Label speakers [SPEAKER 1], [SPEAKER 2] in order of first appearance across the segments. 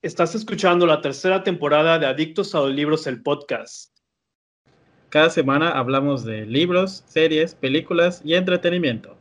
[SPEAKER 1] Estás escuchando la tercera temporada de Adictos a los Libros, el podcast.
[SPEAKER 2] Cada semana hablamos de libros, series, películas y entretenimiento.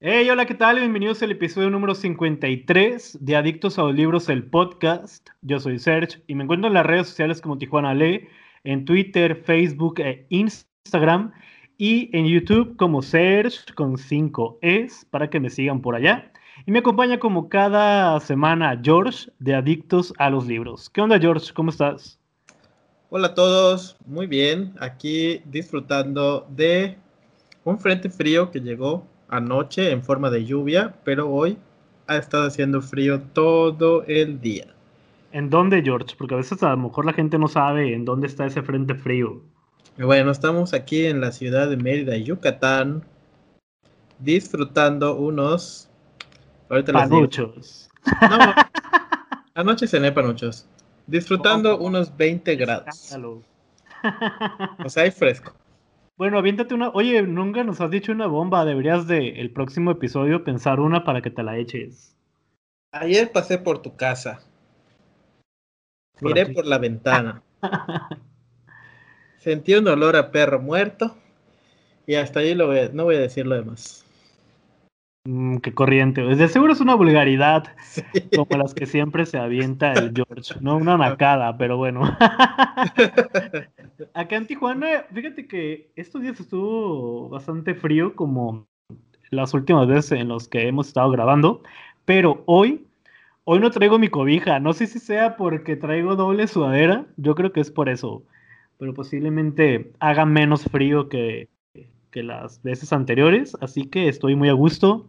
[SPEAKER 1] Hey, hola, ¿qué tal? Bienvenidos al episodio número 53 de Adictos a los Libros, el podcast. Yo soy Serge y me encuentro en las redes sociales como Tijuana Lee, en Twitter, Facebook e Instagram y en YouTube como Serge con 5 Es para que me sigan por allá. Y me acompaña como cada semana George de Adictos a los Libros. ¿Qué onda, George? ¿Cómo estás?
[SPEAKER 2] Hola a todos, muy bien. Aquí disfrutando de un frente frío que llegó anoche en forma de lluvia, pero hoy ha estado haciendo frío todo el día.
[SPEAKER 1] ¿En dónde, George? Porque a veces a lo mejor la gente no sabe en dónde está ese frente frío.
[SPEAKER 2] Bueno, estamos aquí en la ciudad de Mérida, Yucatán, disfrutando unos...
[SPEAKER 1] Ahorita panuchos.
[SPEAKER 2] No, anoche cené panuchos. Disfrutando oh, unos 20 grados. O sea, hay fresco.
[SPEAKER 1] Bueno, aviéntate una. Oye, nunca nos has dicho una bomba. Deberías de el próximo episodio pensar una para que te la eches.
[SPEAKER 2] Ayer pasé por tu casa. Miré por la ventana. Sentí un olor a perro muerto. Y hasta ahí lo voy no voy a decir lo demás.
[SPEAKER 1] Mm, qué corriente. De seguro es una vulgaridad como las que siempre se avienta el George. No una nacada, pero bueno. Acá en Tijuana, fíjate que estos días estuvo bastante frío como las últimas veces en los que hemos estado grabando, pero hoy, hoy no traigo mi cobija. No sé si sea porque traigo doble sudadera, yo creo que es por eso, pero posiblemente haga menos frío que, que las veces anteriores, así que estoy muy a gusto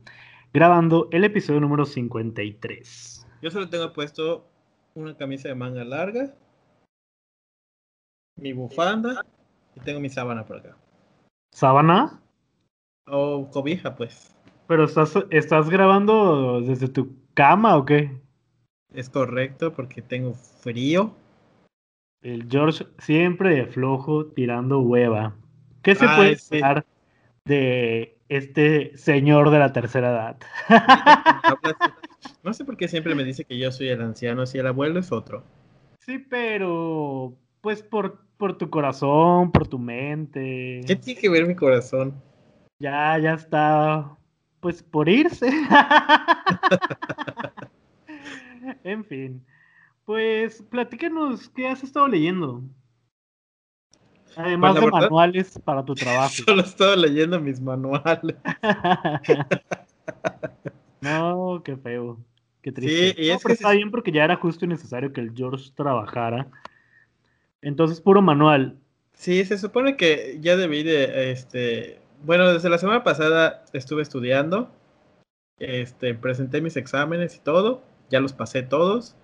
[SPEAKER 1] grabando el episodio número 53.
[SPEAKER 2] Yo solo tengo puesto una camisa de manga larga mi bufanda y tengo mi sábana por acá.
[SPEAKER 1] ¿Sábana?
[SPEAKER 2] O cobija, pues.
[SPEAKER 1] ¿Pero estás, estás grabando desde tu cama o qué?
[SPEAKER 2] Es correcto, porque tengo frío.
[SPEAKER 1] El George siempre flojo tirando hueva. ¿Qué se puede esperar de este señor de la tercera edad?
[SPEAKER 2] no sé por qué siempre me dice que yo soy el anciano, si el abuelo es otro.
[SPEAKER 1] Sí, pero pues por, por tu corazón, por tu mente.
[SPEAKER 2] ¿Qué tiene que ver mi corazón?
[SPEAKER 1] Ya, ya está, pues por irse. en fin, pues platícanos, ¿qué has estado leyendo? Además pues, de manuales para tu trabajo.
[SPEAKER 2] Solo he estado leyendo mis manuales.
[SPEAKER 1] no, qué feo. Qué triste. Sí, y es que está bien porque ya era justo y necesario que el George trabajara. Entonces, puro manual.
[SPEAKER 2] Sí, se supone que ya debí de, este, bueno, desde la semana pasada estuve estudiando, este, presenté mis exámenes y todo, ya los pasé todos.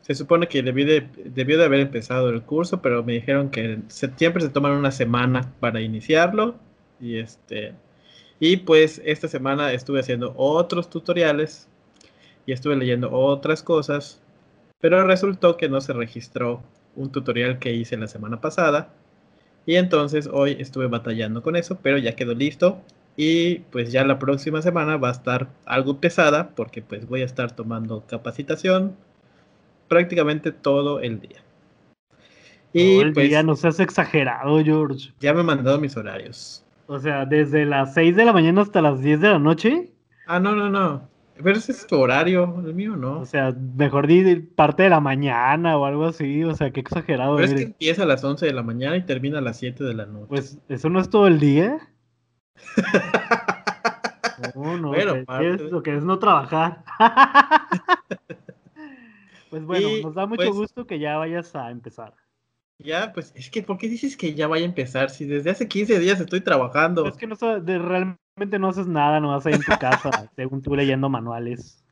[SPEAKER 2] Se supone que debí de, debió de haber empezado el curso, pero me dijeron que siempre se toman una semana para iniciarlo. Y este, y pues esta semana estuve haciendo otros tutoriales y estuve leyendo otras cosas, pero resultó que no se registró un tutorial que hice la semana pasada. Y entonces hoy estuve batallando con eso, pero ya quedó listo. Y pues ya la próxima semana va a estar algo pesada porque pues voy a estar tomando capacitación prácticamente todo el día.
[SPEAKER 1] Y el pues, día no seas exagerado, George.
[SPEAKER 2] Ya me he mandado mis horarios.
[SPEAKER 1] O sea, desde las 6 de la mañana hasta las 10 de la noche.
[SPEAKER 2] Ah, no, no, no. Pero ese es tu horario, el mío no.
[SPEAKER 1] O sea, mejor di parte de la mañana o algo así, o sea, qué exagerado.
[SPEAKER 2] Pero es que empieza a las 11 de la mañana y termina a las 7 de la noche.
[SPEAKER 1] Pues, ¿eso no es todo el día? No, no, bueno, es lo que es no trabajar. pues bueno, nos da mucho pues gusto que ya vayas a empezar.
[SPEAKER 2] Ya, pues es que, ¿por qué dices que ya vaya a empezar? Si desde hace 15 días estoy trabajando.
[SPEAKER 1] Es que no de, realmente no haces nada, no vas a ir en tu casa, según tú leyendo manuales.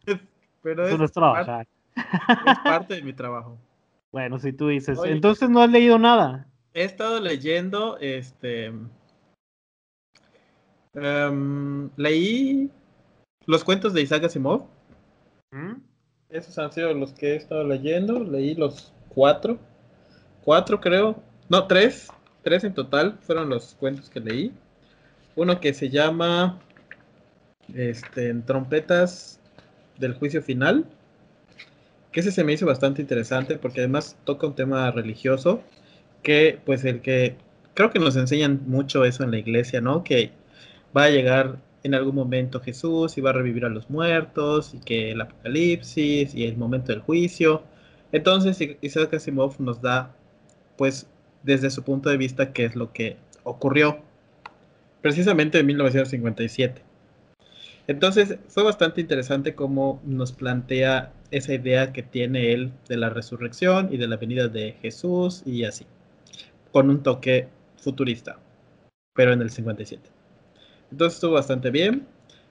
[SPEAKER 2] Pero Eso
[SPEAKER 1] no es trabajar.
[SPEAKER 2] es parte de mi trabajo.
[SPEAKER 1] Bueno, si tú dices, entonces no has leído nada.
[SPEAKER 2] He estado leyendo, este. Em, leí los cuentos de Isaac Asimov. ¿Mm? Esos han sido los que he estado leyendo. Leí los cuatro cuatro creo, no, tres. tres en total fueron los cuentos que leí. Uno que se llama este, Trompetas del Juicio Final, que ese se me hizo bastante interesante porque además toca un tema religioso que pues el que creo que nos enseñan mucho eso en la iglesia, ¿no? Que va a llegar en algún momento Jesús y va a revivir a los muertos y que el apocalipsis y el momento del juicio. Entonces Isaac Asimov nos da pues desde su punto de vista qué es lo que ocurrió precisamente en 1957. Entonces fue bastante interesante cómo nos plantea esa idea que tiene él de la resurrección y de la venida de Jesús y así, con un toque futurista, pero en el 57. Entonces estuvo bastante bien.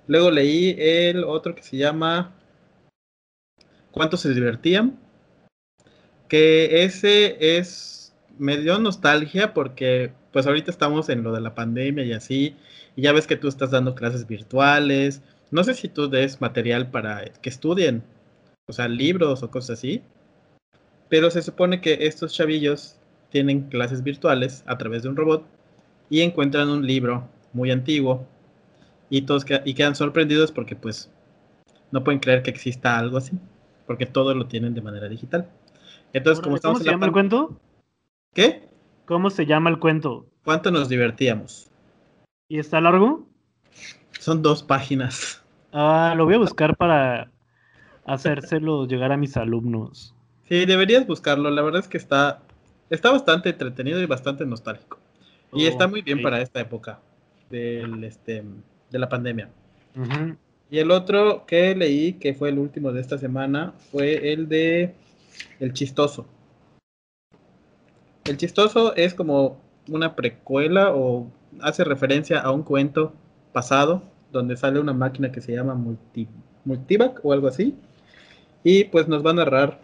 [SPEAKER 2] Luego leí el otro que se llama ¿Cuántos se divertían? Que ese es, me dio nostalgia porque pues ahorita estamos en lo de la pandemia y así, y ya ves que tú estás dando clases virtuales. No sé si tú des material para que estudien, o sea, libros o cosas así, pero se supone que estos chavillos tienen clases virtuales a través de un robot y encuentran un libro muy antiguo y todos y quedan sorprendidos porque pues no pueden creer que exista algo así, porque todo lo tienen de manera digital. Entonces, como
[SPEAKER 1] ¿Cómo se llama el cuento?
[SPEAKER 2] ¿Qué?
[SPEAKER 1] ¿Cómo se llama el cuento?
[SPEAKER 2] ¿Cuánto nos divertíamos?
[SPEAKER 1] ¿Y está largo?
[SPEAKER 2] Son dos páginas.
[SPEAKER 1] Ah, lo voy a buscar para hacérselo llegar a mis alumnos.
[SPEAKER 2] Sí, deberías buscarlo. La verdad es que está, está bastante entretenido y bastante nostálgico. Y está muy bien para esta época del, este, de la pandemia. Y el otro que leí, que fue el último de esta semana, fue el de El Chistoso. El Chistoso es como una precuela o hace referencia a un cuento pasado donde sale una máquina que se llama Multi, Multivac o algo así. Y pues nos va a narrar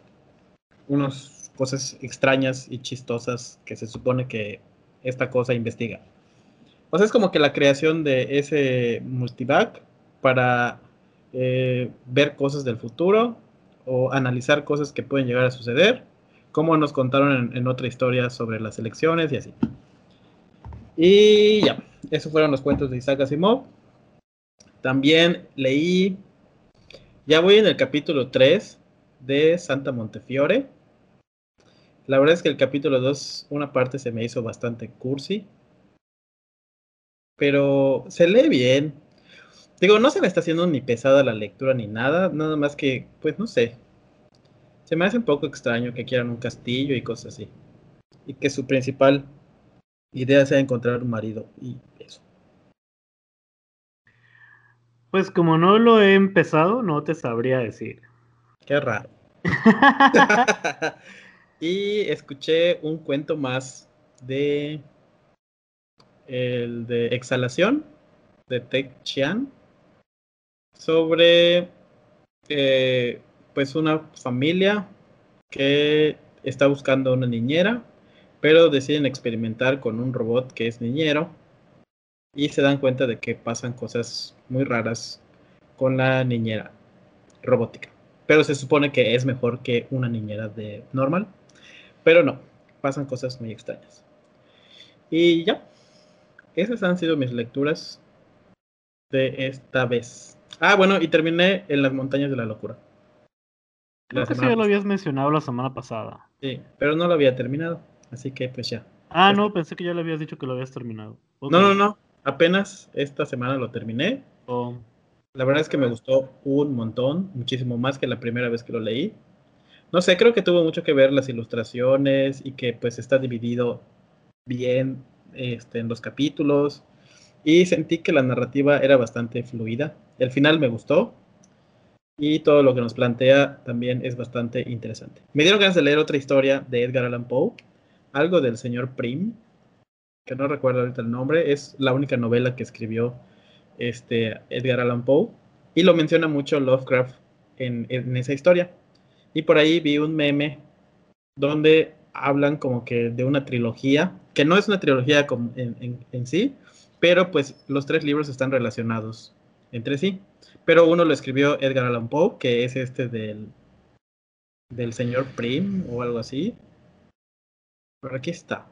[SPEAKER 2] unas cosas extrañas y chistosas que se supone que esta cosa investiga. O sea, es como que la creación de ese multivac para eh, ver cosas del futuro o analizar cosas que pueden llegar a suceder, como nos contaron en, otra historia sobre las elecciones y así. Y ya, esos fueron los cuentos de Isaac Asimov. También leí, ya voy en el capítulo 3 de Santa Montefiore. La verdad es que el capítulo 2, una parte se me hizo bastante cursi, pero se lee bien. Digo, no se me está haciendo ni pesada la lectura ni nada, nada más que, pues no sé. Se me hace un poco extraño que quieran un castillo y cosas así. Y que su principal idea sea encontrar un marido y eso.
[SPEAKER 1] Pues como no lo he empezado, no te sabría decir.
[SPEAKER 2] Qué raro. y escuché un cuento más de el de exhalación de Tech Chian sobre eh, pues una familia que está buscando una niñera pero deciden experimentar con un robot que es niñero y se dan cuenta de que pasan cosas muy raras con la niñera robótica. Pero se supone que es mejor que una niñera de normal pero no pasan cosas muy extrañas. Y ya esas han sido mis lecturas de esta vez. Ah, bueno, y terminé en las montañas de la locura.
[SPEAKER 1] Creo que sí ya lo habías mencionado la semana pasada.
[SPEAKER 2] Sí, pero no lo había terminado, así que pues ya.
[SPEAKER 1] Ah, no, pensé que ya le habías dicho que lo habías terminado.
[SPEAKER 2] No, no, no, apenas esta semana lo terminé. Oh. La verdad es que me gustó un montón, muchísimo más que la primera vez que lo leí. No sé, creo que tuvo mucho que ver las ilustraciones y que pues está dividido bien este, en los capítulos y sentí que la narrativa era bastante fluida. El final me gustó y todo lo que nos plantea también es bastante interesante. Me dieron ganas de leer otra historia de Edgar Allan Poe, algo del señor Prim, que no recuerdo ahorita el nombre, es la única novela que escribió este Edgar Allan Poe y lo menciona mucho Lovecraft en, en esa historia. Y por ahí vi un meme donde hablan como que de una trilogía, que no es una trilogía en, sí, pero pues los tres libros están relacionados entre sí. Pero uno lo escribió Edgar Allan Poe, que es este del, del señor Prim o algo así. Por aquí está.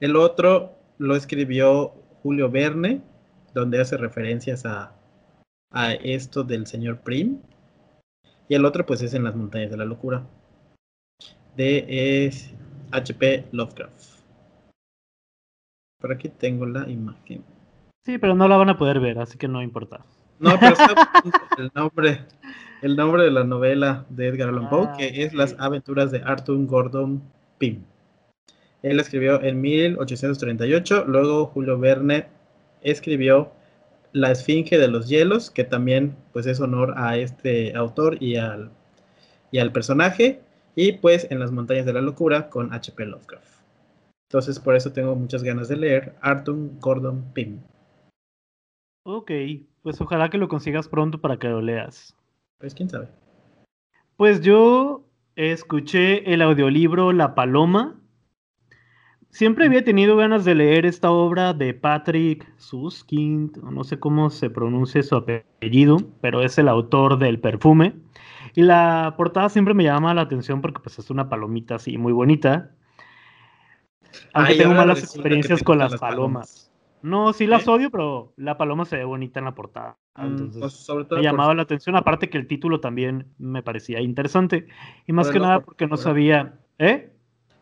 [SPEAKER 2] El otro lo escribió Julio Verne, donde hace referencias a, a esto del señor Prim. Y el otro pues es en las montañas de la locura. De es HP Lovecraft. Por aquí tengo la imagen.
[SPEAKER 1] Sí, pero no la van a poder ver, así que no importa.
[SPEAKER 2] No, pero está el nombre, el nombre de la novela de Edgar Allan Poe,
[SPEAKER 1] Ah,
[SPEAKER 2] que es. Las aventuras de Arthur Gordon Pym. Él escribió en 1838, luego Julio Verne escribió La Esfinge de los Hielos, que también pues es honor a este autor y al, y al personaje, y pues en las montañas de la locura con H.P. Lovecraft. Entonces por eso tengo muchas ganas de leer Arthur Gordon Pym.
[SPEAKER 1] Ok, pues ojalá que lo consigas pronto para que lo leas.
[SPEAKER 2] Pues quién sabe.
[SPEAKER 1] Pues yo escuché el audiolibro La Paloma. Siempre había tenido ganas de leer esta obra de Patrick Suskind, o no sé cómo se pronuncia su apellido, pero es el autor del perfume. Y la portada siempre me llama la atención porque pues es una palomita así muy bonita. Aunque
[SPEAKER 2] Ay,
[SPEAKER 1] tengo malas experiencias
[SPEAKER 2] te
[SPEAKER 1] con las palomas. No, sí las
[SPEAKER 2] ¿Eh?
[SPEAKER 1] odio, pero la paloma se ve bonita en la portada.
[SPEAKER 2] Mm,
[SPEAKER 1] Entonces,
[SPEAKER 2] pues, sobre todo
[SPEAKER 1] me
[SPEAKER 2] por-
[SPEAKER 1] llamaba la atención, aparte que el título también me parecía interesante. Y más
[SPEAKER 2] Por
[SPEAKER 1] que nada
[SPEAKER 2] ojo,
[SPEAKER 1] porque no sabía, ¿eh?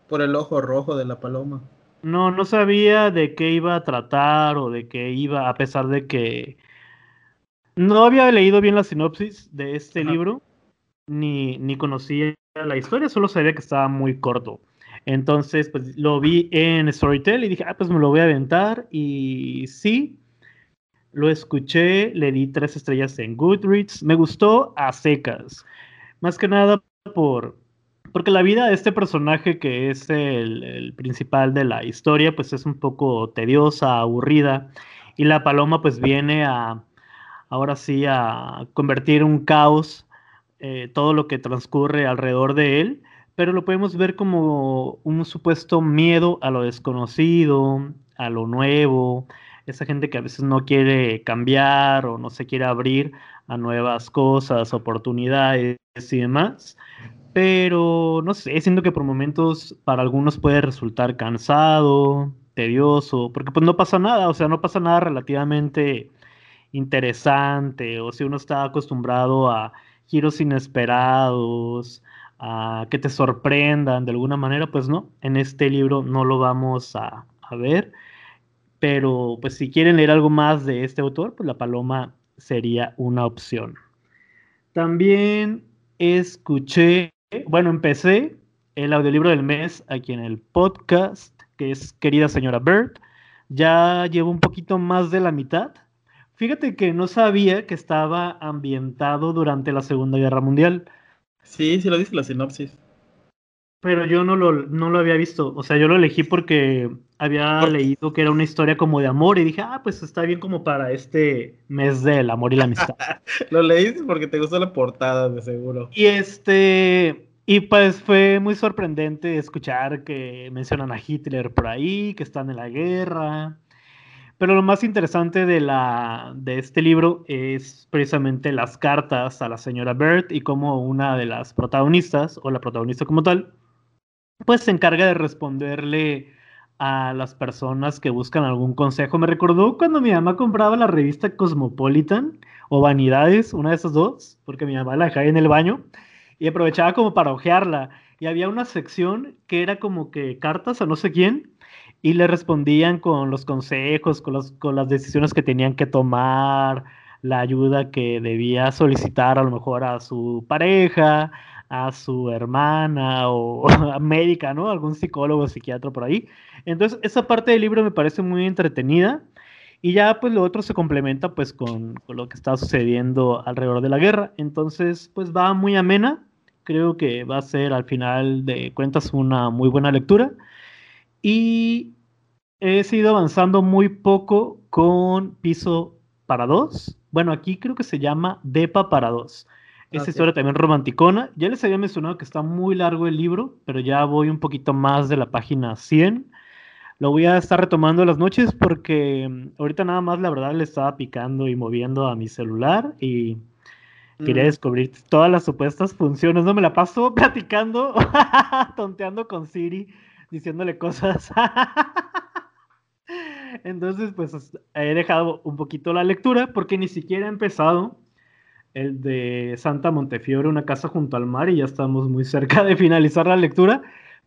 [SPEAKER 2] por el ojo rojo de la paloma.
[SPEAKER 1] No, no sabía de qué iba a tratar o de qué iba, a pesar de que no había leído bien la sinopsis de este
[SPEAKER 2] Ajá.
[SPEAKER 1] libro, ni, ni conocía la historia, solo sabía que estaba muy corto. Entonces, pues lo vi en Storytel y dije, ah, pues me lo voy a aventar. Y sí, lo escuché, le di tres estrellas en Goodreads. Me gustó a secas. Más que nada por, porque la vida de este personaje que es el, el principal de la historia, pues es un poco tediosa, aburrida. Y la paloma pues viene a, ahora sí, a convertir un caos eh, todo lo que transcurre alrededor de él. Pero lo podemos ver como un supuesto miedo a lo desconocido, a lo nuevo, esa gente que a veces no quiere cambiar o no se quiere abrir a nuevas cosas, oportunidades y demás. Pero no sé, siento que por momentos para algunos puede resultar cansado, tedioso, porque pues no pasa nada, o sea, no pasa nada relativamente interesante, o si uno está acostumbrado a giros inesperados, que te sorprendan de alguna manera, pues no, en este libro no lo vamos a, a ver. Pero pues si quieren leer algo más de este autor, pues La Paloma sería una opción. También escuché, bueno, empecé el audiolibro del mes aquí en el podcast, que es Querida Señora Bird. Ya llevo un poquito más de la mitad. Fíjate que no sabía que estaba ambientado durante la Segunda Guerra Mundial.
[SPEAKER 2] Sí, sí lo dice la sinopsis.
[SPEAKER 1] Pero yo no lo, no lo había visto. O sea, yo lo elegí porque había
[SPEAKER 2] Por-
[SPEAKER 1] leído que era una historia como de amor y dije, ah, pues está bien como para este mes del amor y la amistad.
[SPEAKER 2] Lo leíste porque te gustó la portada, de seguro.
[SPEAKER 1] y este, y pues fue muy sorprendente escuchar que mencionan a Hitler por ahí, que están en la guerra. Pero lo más interesante de, la, de este libro es precisamente las cartas a la señora Bird y cómo una de las protagonistas, o la protagonista como tal, pues se encarga de responderle a las personas que buscan algún consejo. Me recordó cuando mi mamá compraba la revista Cosmopolitan o Vanidades, una de esas dos, porque mi mamá la dejaba en el baño y aprovechaba como para ojearla. Y había una sección que era como que cartas a no sé quién y le respondían con los consejos, con, los, con las decisiones que tenían que tomar, la ayuda que debía solicitar a lo mejor a su pareja, a su hermana o a médica, ¿no? Algún psicólogo, psiquiatra por ahí. Entonces, esa parte del libro me parece muy entretenida y ya pues lo otro se complementa pues con, con lo que está sucediendo alrededor de la guerra. Entonces, pues va muy amena. Creo que va a ser al final de cuentas una muy buena lectura. Y he seguido avanzando muy poco con Piso para dos. Bueno, aquí creo que se llama Depa para dos. Esa historia también romanticona. Ya les había mencionado que está muy largo el libro, pero ya voy un poquito más de la página 100. Lo voy a estar retomando las noches porque mm, ahorita nada más la verdad le estaba picando y moviendo a mi celular y quería
[SPEAKER 2] Mm,
[SPEAKER 1] descubrir todas las supuestas funciones. No me la paso platicando, tonteando con Siri, diciéndole cosas. Entonces, pues he dejado un poquito la lectura porque ni siquiera he empezado el de Santa Montefiore, una casa junto al mar, y ya estamos muy cerca de finalizar la lectura,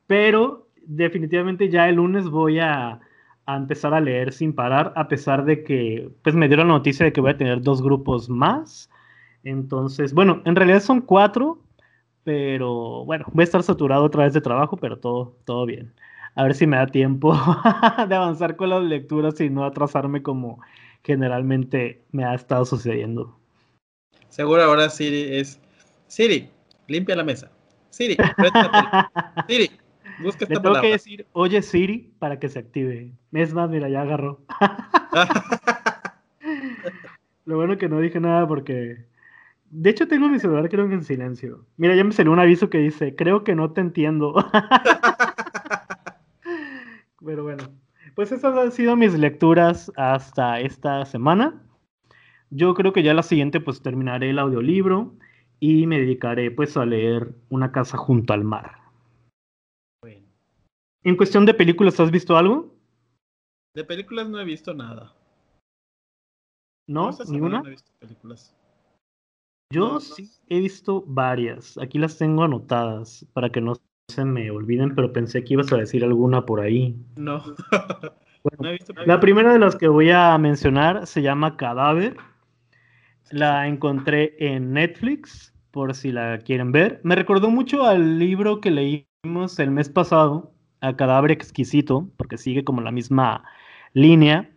[SPEAKER 1] pero definitivamente ya el lunes voy a, empezar a leer sin parar, a pesar de que pues me dieron la noticia de que voy a tener dos grupos más. Entonces, bueno, en realidad son cuatro, pero bueno, voy a estar saturado otra vez de trabajo, pero todo, todo bien. A ver si me da tiempo de avanzar con las lecturas y no atrasarme como generalmente me ha estado sucediendo.
[SPEAKER 2] Seguro ahora Siri es Siri, limpia la mesa. Siri,
[SPEAKER 1] Siri, busca esta Le tengo que decir, oye Siri, para que se active. Es más, mira, ya agarró. Lo bueno que no dije nada porque de hecho, tengo mi celular creo que en silencio. Mira, ya me salió un aviso que dice, creo que no te entiendo. Pero bueno, pues esas han sido mis lecturas hasta esta semana. Yo creo que ya la siguiente pues terminaré el audiolibro y me dedicaré pues a leer Una casa junto al mar. Bueno. En cuestión de películas, ¿has visto algo?
[SPEAKER 2] De películas no he visto nada.
[SPEAKER 1] ¿No? ¿Ninguna? No he visto películas. Yo sí he visto varias. Aquí las tengo anotadas para que no se me olviden, pero pensé que ibas a decir alguna por ahí.
[SPEAKER 2] No.
[SPEAKER 1] la primera de las que voy a mencionar se llama Cadáver. La encontré en Netflix, por si la quieren ver. Me recordó mucho al libro que leímos el mes pasado, a Cadáver Exquisito, porque sigue como la misma línea.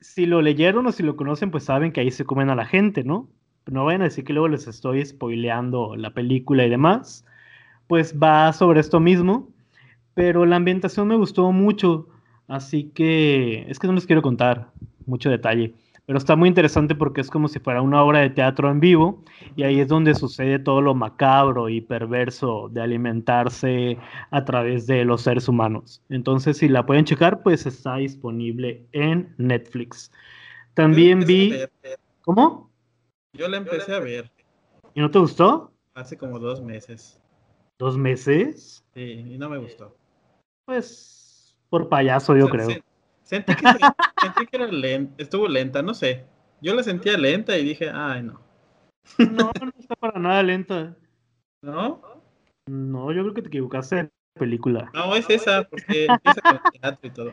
[SPEAKER 1] Si lo leyeron o si lo conocen, pues saben que ahí se comen a la gente, ¿no? No vayan a decir que luego les estoy spoileando la película y demás, pues va sobre esto mismo, pero la ambientación me gustó mucho, así que es que no les quiero contar mucho detalle, pero está muy interesante porque es como si fuera una obra de teatro en vivo y ahí es donde sucede todo lo macabro y perverso de alimentarse a través de los seres humanos. Entonces, si la pueden checar, pues está disponible en Netflix. También vi... ¿Cómo?
[SPEAKER 2] Yo la empecé a ver.
[SPEAKER 1] ¿Y no te gustó?
[SPEAKER 2] Hace como dos meses.
[SPEAKER 1] ¿Dos meses?
[SPEAKER 2] Sí, y no me gustó.
[SPEAKER 1] Pues por payaso, yo creo.
[SPEAKER 2] sentí, que, era lenta, estuvo lenta, no sé. Yo la sentía lenta y dije, ay, no.
[SPEAKER 1] No, no está para nada lenta.
[SPEAKER 2] ¿No?
[SPEAKER 1] No, yo creo que te equivocaste de película.
[SPEAKER 2] No, es esa, porque empieza con el teatro y todo.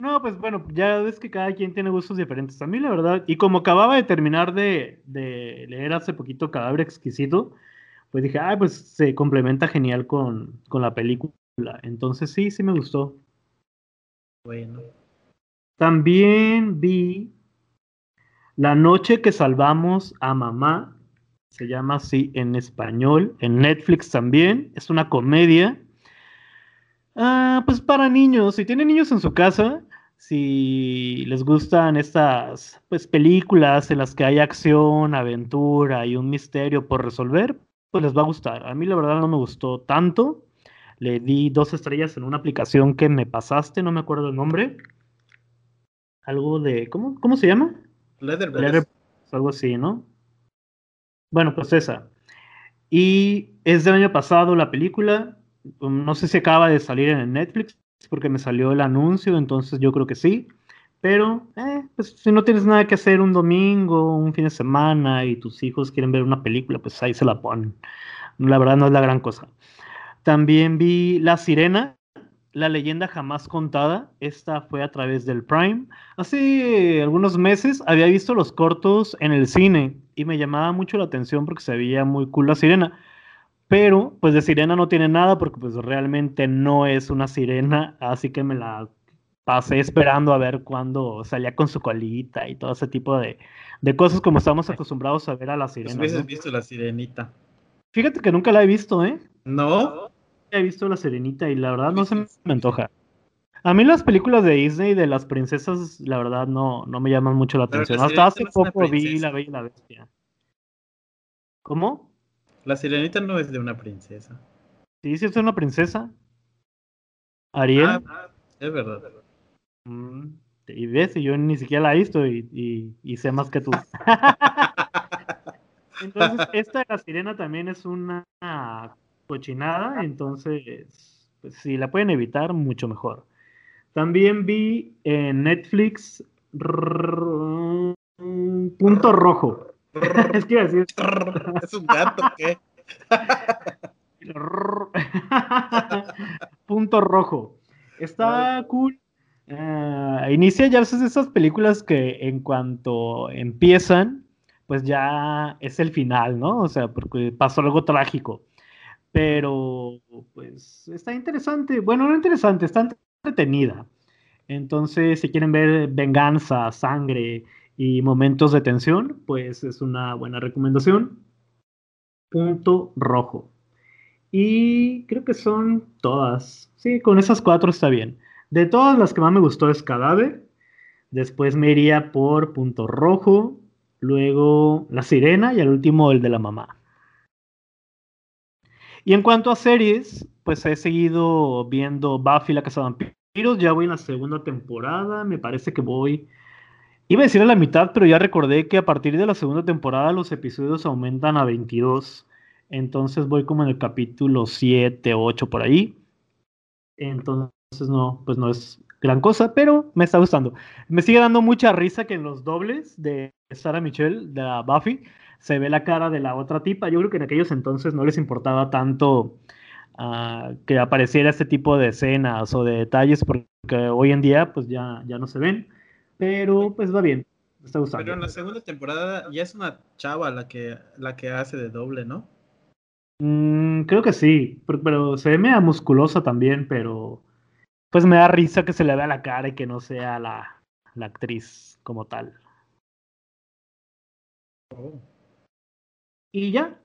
[SPEAKER 1] No, pues bueno, ya ves que cada quien tiene gustos diferentes. A mí, la verdad, y como acababa de terminar de, leer hace poquito Cadáver Exquisito, pues dije, ah, pues se complementa genial con, con la película. Entonces sí, sí me gustó.
[SPEAKER 2] Bueno.
[SPEAKER 1] También vi La noche que salvamos a mamá, se llama así en español, en Netflix también, es una comedia Ah, pues para niños, si tienen niños en su casa, si les gustan estas pues películas en las que hay acción, aventura y un misterio por resolver, pues les va a gustar. A mí la verdad no me gustó tanto. Le di dos estrellas en una aplicación que me pasaste, no me acuerdo el nombre. Algo de ¿cómo cómo se llama?
[SPEAKER 2] Leather,
[SPEAKER 1] algo así, ¿no? Bueno, pues esa. Y es del año pasado la película no sé si acaba de salir en Netflix porque me salió el anuncio, entonces yo creo que sí. Pero, eh, pues si no tienes nada que hacer un domingo, un fin de semana y tus hijos quieren ver una película, pues ahí se la ponen. La verdad no es la gran cosa. También vi La Sirena, la leyenda jamás contada. Esta fue a través del Prime. Hace algunos meses había visto los cortos en el cine y me llamaba mucho la atención porque se veía muy cool la sirena. Pero, pues de sirena no tiene nada porque pues realmente no es una sirena, así que me la pasé esperando a ver cuándo salía con su colita y todo ese tipo de, cosas como estamos acostumbrados a ver a la sirena.
[SPEAKER 2] ¿Has visto la sirenita?
[SPEAKER 1] Fíjate que nunca la he visto, ¿eh?
[SPEAKER 2] ¿No?
[SPEAKER 1] He visto la sirenita y la verdad no se me antoja. A mí las películas de Disney de las princesas, la verdad, no, no me llaman mucho la atención. Hasta hace poco vi La Bella y la Bestia. ¿Cómo?
[SPEAKER 2] La sirenita no es de una princesa.
[SPEAKER 1] Sí, sí es de una princesa. Ariel.
[SPEAKER 2] Ah, es verdad.
[SPEAKER 1] Mm, y ves, y yo ni siquiera la he visto y, y, sé más que tú. entonces, esta de la sirena también es una cochinada, entonces, pues si la pueden evitar, mucho mejor. También vi en Netflix Punto Rojo. Es que decir.
[SPEAKER 2] es un gato, ¿qué?
[SPEAKER 1] Punto Rojo. Está cool. Uh, inicia ya esas películas que en cuanto empiezan, pues ya es el final, ¿no? O sea, porque pasó algo trágico. Pero, pues, está interesante. Bueno, no interesante, está entretenida. Entonces, si quieren ver venganza, sangre y momentos de tensión, pues es una buena recomendación. Punto rojo. Y creo que son todas. Sí, con esas cuatro está bien. De todas las que más me gustó es Cadáver. Después me iría por Punto Rojo. Luego La Sirena y al último el de la mamá. Y en cuanto a series, pues he seguido viendo Buffy la Casa de Vampiros. Ya voy en la segunda temporada. Me parece que voy. Iba a decir a la mitad, pero ya recordé que a partir de la segunda temporada los episodios aumentan a 22. Entonces voy como en el capítulo 7, 8 por ahí. Entonces no, pues no es gran cosa, pero me está gustando. Me sigue dando mucha risa que en los dobles de Sarah Michelle, de la Buffy, se ve la cara de la otra tipa. Yo creo que en aquellos entonces no les importaba tanto uh, que apareciera este tipo de escenas o de detalles, porque hoy en día pues ya, ya no se ven. Pero pues va bien, me está gustando.
[SPEAKER 2] Pero en la segunda temporada ya es una chava la que, la que hace de doble, ¿no?
[SPEAKER 1] Mm, creo que sí, pero, se ve media musculosa también, pero pues me da risa que se le vea la cara y que no sea la, la actriz como tal. Oh. Y ya.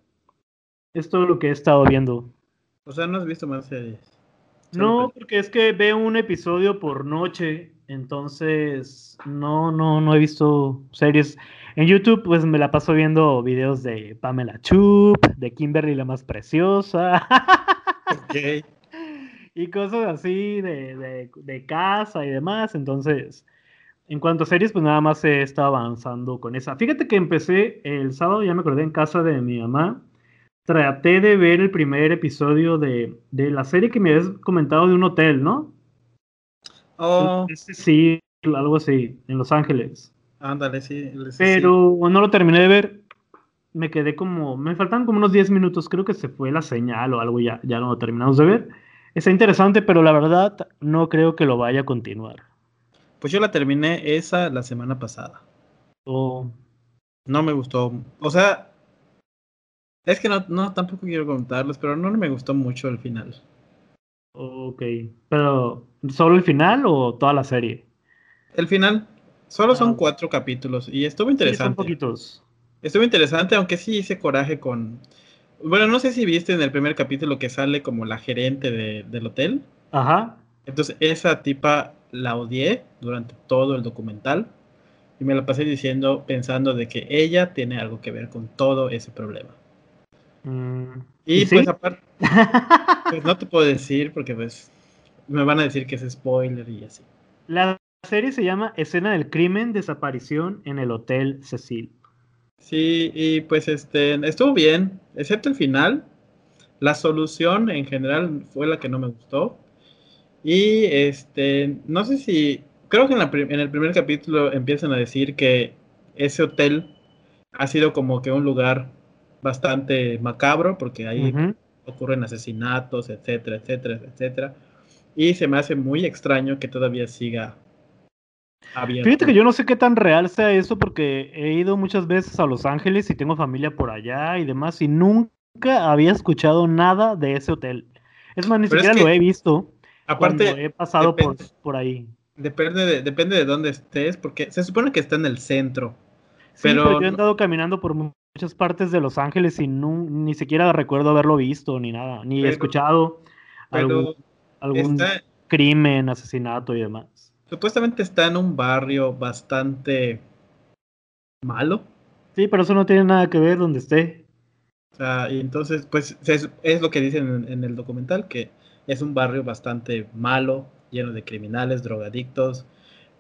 [SPEAKER 1] Es todo lo que he estado viendo.
[SPEAKER 2] O sea, no has visto más series.
[SPEAKER 1] No, porque es que veo un episodio por noche, entonces no, no, no he visto series. En YouTube, pues me la paso viendo videos de Pamela Chup, de Kimberly la más preciosa.
[SPEAKER 2] Ok.
[SPEAKER 1] y cosas así de, de, de, casa y demás. Entonces, en cuanto a series, pues nada más he estado avanzando con esa. Fíjate que empecé el sábado, ya me acordé, en casa de mi mamá. Traté de ver el primer episodio de, de la serie que me habías comentado de un hotel, ¿no?
[SPEAKER 2] Oh.
[SPEAKER 1] sí, algo así, en Los Ángeles.
[SPEAKER 2] Ándale, sí.
[SPEAKER 1] Pero no lo terminé de ver. Me quedé como. Me faltan como unos 10 minutos. Creo que se fue la señal o algo. Ya, ya no lo terminamos de ver. Está interesante, pero la verdad no creo que lo vaya a continuar.
[SPEAKER 2] Pues yo la terminé esa la semana pasada.
[SPEAKER 1] Oh.
[SPEAKER 2] No me gustó. O sea, es que no, no tampoco quiero contarles, pero no me gustó mucho el final.
[SPEAKER 1] Ok, pero ¿solo el final o toda la serie?
[SPEAKER 2] El final. Solo son ah. cuatro capítulos y estuvo interesante. son
[SPEAKER 1] poquitos.
[SPEAKER 2] Estuvo interesante, aunque sí hice coraje con. Bueno, no sé si viste en el primer capítulo que sale como la gerente de, del hotel.
[SPEAKER 1] Ajá.
[SPEAKER 2] Entonces, esa tipa la odié durante todo el documental y me la pasé diciendo, pensando de que ella tiene algo que ver con todo ese problema.
[SPEAKER 1] Mm,
[SPEAKER 2] y pues aparte, pues no te puedo decir porque pues me van a decir que es spoiler y así.
[SPEAKER 1] La serie se llama Escena del crimen, desaparición en el Hotel Cecil.
[SPEAKER 2] Sí, y pues este estuvo bien, excepto el final. La solución en general fue la que no me gustó. Y este, no sé si, creo que en, la, en el primer capítulo empiezan a decir que ese hotel ha sido como que un lugar bastante macabro, porque ahí ocurren asesinatos, etcétera, etcétera, etcétera. Y se me hace muy extraño que todavía siga abierto.
[SPEAKER 1] Fíjate que yo no sé qué tan real sea eso, porque he ido muchas veces a Los Ángeles y tengo familia por allá y demás, y nunca había escuchado nada de ese hotel. Es más, ni siquiera lo he visto.
[SPEAKER 2] Aparte,
[SPEAKER 1] he pasado por, por ahí.
[SPEAKER 2] Depende de, depende de dónde estés, porque se supone que está en el centro.
[SPEAKER 1] pero, yo he andado caminando por muchas partes de Los Ángeles y ni siquiera recuerdo haberlo visto ni nada, ni escuchado algún, crimen, asesinato y demás.
[SPEAKER 2] Supuestamente está en un barrio bastante malo.
[SPEAKER 1] Sí, pero eso no tiene nada que ver donde esté.
[SPEAKER 2] O sea, y entonces, pues es, lo que dicen en, el documental, que es un barrio bastante malo, lleno de criminales, drogadictos,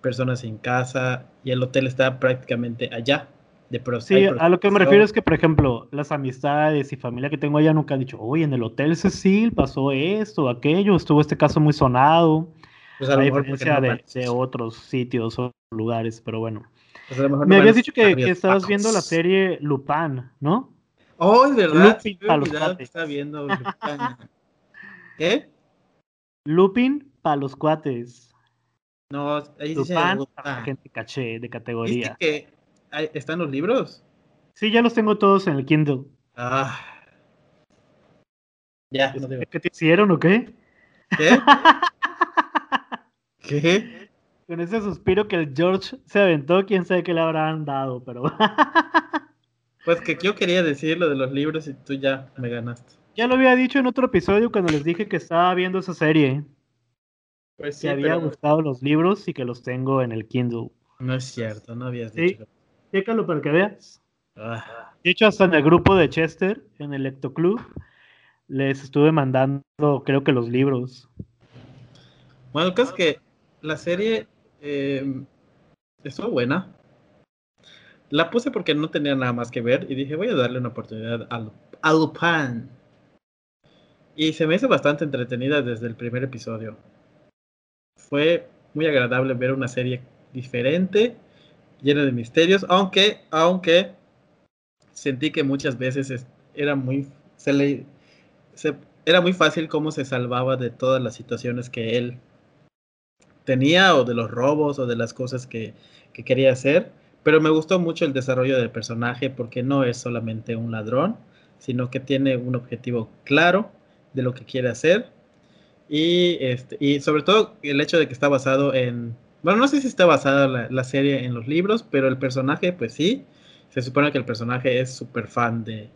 [SPEAKER 2] personas sin casa, y el hotel está prácticamente allá. De
[SPEAKER 1] sí, a lo que me refiero es que, por ejemplo, las amistades y familia que tengo allá nunca han dicho, oye, en el Hotel Cecil pasó esto, aquello, estuvo este caso muy sonado.
[SPEAKER 2] Pues
[SPEAKER 1] a, diferencia
[SPEAKER 2] no
[SPEAKER 1] de, otros sitios o lugares, pero bueno.
[SPEAKER 2] Pues no
[SPEAKER 1] Me habías dicho que, estabas viendo la serie Lupin, ¿no?
[SPEAKER 2] Oh, es verdad.
[SPEAKER 1] Lupin
[SPEAKER 2] se me
[SPEAKER 1] pa'
[SPEAKER 2] había
[SPEAKER 1] los
[SPEAKER 2] olvidado que
[SPEAKER 1] cuates.
[SPEAKER 2] estaba viendo Lupin. ¿Qué?
[SPEAKER 1] Lupin para los cuates.
[SPEAKER 2] No, ahí dice
[SPEAKER 1] Lupin para la
[SPEAKER 2] Lupin.
[SPEAKER 1] gente caché, de
[SPEAKER 2] ¿Viste
[SPEAKER 1] categoría.
[SPEAKER 2] que están los libros?
[SPEAKER 1] Sí, ya los tengo todos en el Kindle.
[SPEAKER 2] Ah. Ya, no digo.
[SPEAKER 1] ¿Qué te hicieron o qué?
[SPEAKER 2] ¿Qué? ¿Qué?
[SPEAKER 1] Con ese suspiro que el George se aventó, quién sabe qué le habrán dado, pero
[SPEAKER 2] Pues que yo quería decir lo de los libros y tú ya me ganaste.
[SPEAKER 1] ya lo había dicho en otro episodio cuando les dije que estaba viendo esa serie,
[SPEAKER 2] Pues
[SPEAKER 1] que había gustado los libros y que los tengo en el Kindle.
[SPEAKER 2] No es cierto, no habías
[SPEAKER 1] Sí. Chécalo para que veas.
[SPEAKER 2] Ah,
[SPEAKER 1] De hecho, hasta en el grupo de Chester, en el Lecto Club, les estuve mandando, creo que los libros.
[SPEAKER 2] Bueno, el caso es que la serie eh, estuvo buena. La puse porque no tenía nada más que ver y dije, voy a darle una oportunidad al, a Lupin. Y se me hizo bastante entretenida desde el primer episodio. Fue muy agradable ver una serie diferente, llena de misterios, aunque, aunque sentí que muchas veces es- era muy, se le, era muy fácil cómo se salvaba de todas las situaciones que él tenía o de los robos o de las cosas que, que quería hacer. Pero me gustó mucho el desarrollo del personaje porque no es solamente un ladrón, sino que tiene un objetivo claro de lo que quiere hacer. Y, este, y sobre todo el hecho de que está basado en... Bueno, no sé si está basada la, la serie en los libros, pero el personaje, pues sí. Se supone que el personaje es súper fan de,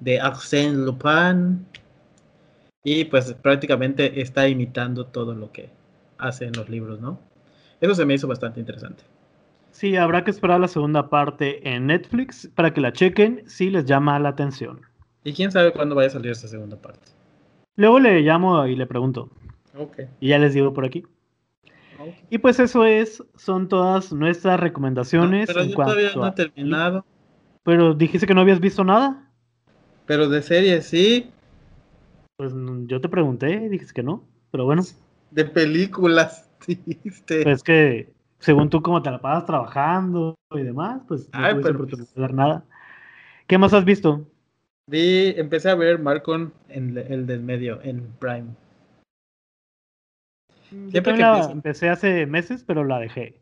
[SPEAKER 2] de Arsène Lupin. Y pues prácticamente está imitando todo lo que hace en los libros, ¿no? Eso se me hizo bastante interesante.
[SPEAKER 1] Sí, habrá que esperar la segunda parte en Netflix para que la chequen si les llama la atención.
[SPEAKER 2] Y quién sabe cuándo vaya a salir esta segunda parte.
[SPEAKER 1] Luego le llamo y le pregunto.
[SPEAKER 2] Ok.
[SPEAKER 1] Y ya les digo por aquí. Y pues eso es, son todas nuestras recomendaciones.
[SPEAKER 2] pero
[SPEAKER 1] en
[SPEAKER 2] yo
[SPEAKER 1] cuanto
[SPEAKER 2] todavía no he terminado.
[SPEAKER 1] Pero dijiste que no habías visto nada.
[SPEAKER 2] Pero de serie sí,
[SPEAKER 1] Pues yo te pregunté, dijiste que no. Pero bueno,
[SPEAKER 2] de películas. dijiste.
[SPEAKER 1] pues que según tú como te la pasas trabajando y demás, pues no
[SPEAKER 2] Ay, pero pues-
[SPEAKER 1] de ver nada. ¿Qué más has visto?
[SPEAKER 2] Vi, empecé a ver Marcon en el del medio, en Prime. Siempre que
[SPEAKER 1] la
[SPEAKER 2] empiezo-
[SPEAKER 1] empecé hace meses, pero la dejé.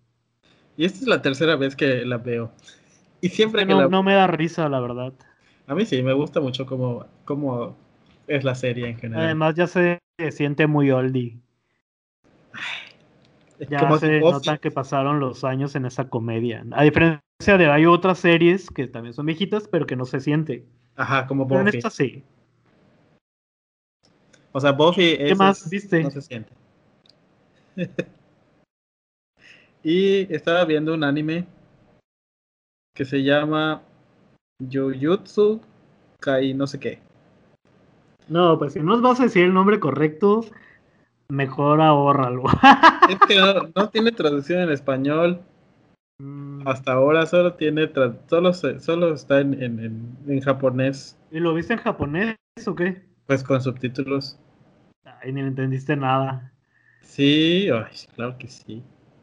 [SPEAKER 2] Y esta es la tercera vez que la veo. Y siempre
[SPEAKER 1] Que
[SPEAKER 2] que
[SPEAKER 1] no,
[SPEAKER 2] la
[SPEAKER 1] no me da risa, la verdad.
[SPEAKER 2] A mí sí, me gusta mucho cómo, cómo es la serie en general.
[SPEAKER 1] Además ya se siente muy oldie. Ya
[SPEAKER 2] como
[SPEAKER 1] se
[SPEAKER 2] si Buffy-
[SPEAKER 1] nota que pasaron los años en esa comedia. A diferencia de hay otras series que también son viejitas, pero que no se siente.
[SPEAKER 2] Ajá, como
[SPEAKER 1] Pero en
[SPEAKER 2] Buffy.
[SPEAKER 1] esta sí.
[SPEAKER 2] O sea, Buffy es,
[SPEAKER 1] más
[SPEAKER 2] es-
[SPEAKER 1] viste?
[SPEAKER 2] no se siente. y estaba viendo un anime que se llama Jujutsu Kai no sé qué.
[SPEAKER 1] No, pues si no nos vas a decir el nombre correcto, mejor ahórralo.
[SPEAKER 2] Es que no, no tiene traducción en español.
[SPEAKER 1] Mm,
[SPEAKER 2] Hasta ahora solo tiene solo solo está en, en- en- en japonés,
[SPEAKER 1] ¿Y lo viste en japonés o qué?
[SPEAKER 2] pues con subtítulos.
[SPEAKER 1] Ay, ni entendiste nada.
[SPEAKER 2] Sí, ay, claro que sí.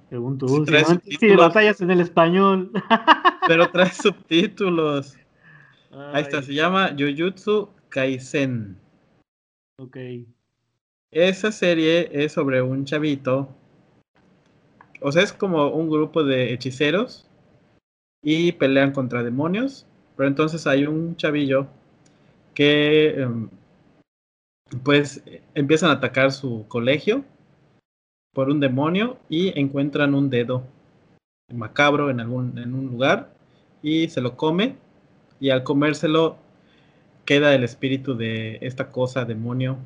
[SPEAKER 1] Según tú.
[SPEAKER 2] Sí,
[SPEAKER 1] Si, si batallas en el español.
[SPEAKER 2] Pero trae subtítulos. Ahí está, se llama Jujutsu Kaisen.
[SPEAKER 1] Ok.
[SPEAKER 2] Esa serie es sobre un chavito. O sea, es como un grupo de hechiceros y pelean contra demonios. Pero entonces hay un chavillo que em, pues empiezan a atacar su colegio por un demonio y encuentran un dedo macabro en algún en un lugar y se lo come y al comérselo queda el espíritu de esta cosa demonio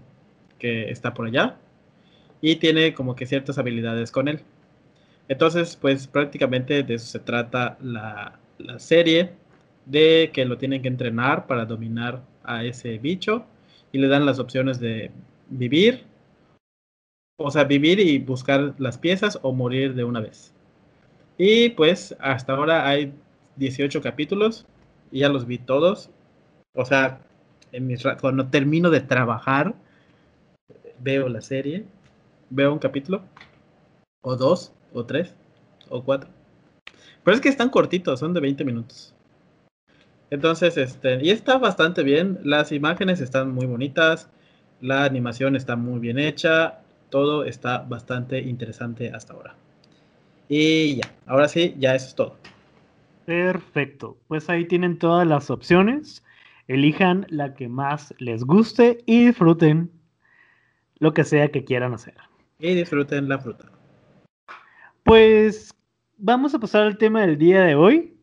[SPEAKER 2] que está por allá y tiene como que ciertas habilidades con él. Entonces, pues prácticamente de eso se trata la, la serie, de que lo tienen que entrenar para dominar a ese bicho y le dan las opciones de vivir, o sea, vivir y buscar las piezas o morir de una vez. Y pues hasta ahora hay 18 capítulos y ya los vi todos. O sea, en mis cuando termino de trabajar, veo la serie, veo un capítulo O dos, o tres, o cuatro. Pero es que están cortitos, son de 20 minutos. Entonces, este, y está bastante bien. Las imágenes están muy bonitas. La animación está muy bien hecha. Todo está bastante interesante hasta ahora. Y ya, ahora sí, ya eso es todo.
[SPEAKER 1] Perfecto. Pues ahí tienen todas las opciones. Elijan la que más les guste y disfruten lo que sea que quieran hacer.
[SPEAKER 2] Y disfruten la fruta.
[SPEAKER 1] Pues vamos a pasar al tema del día de hoy.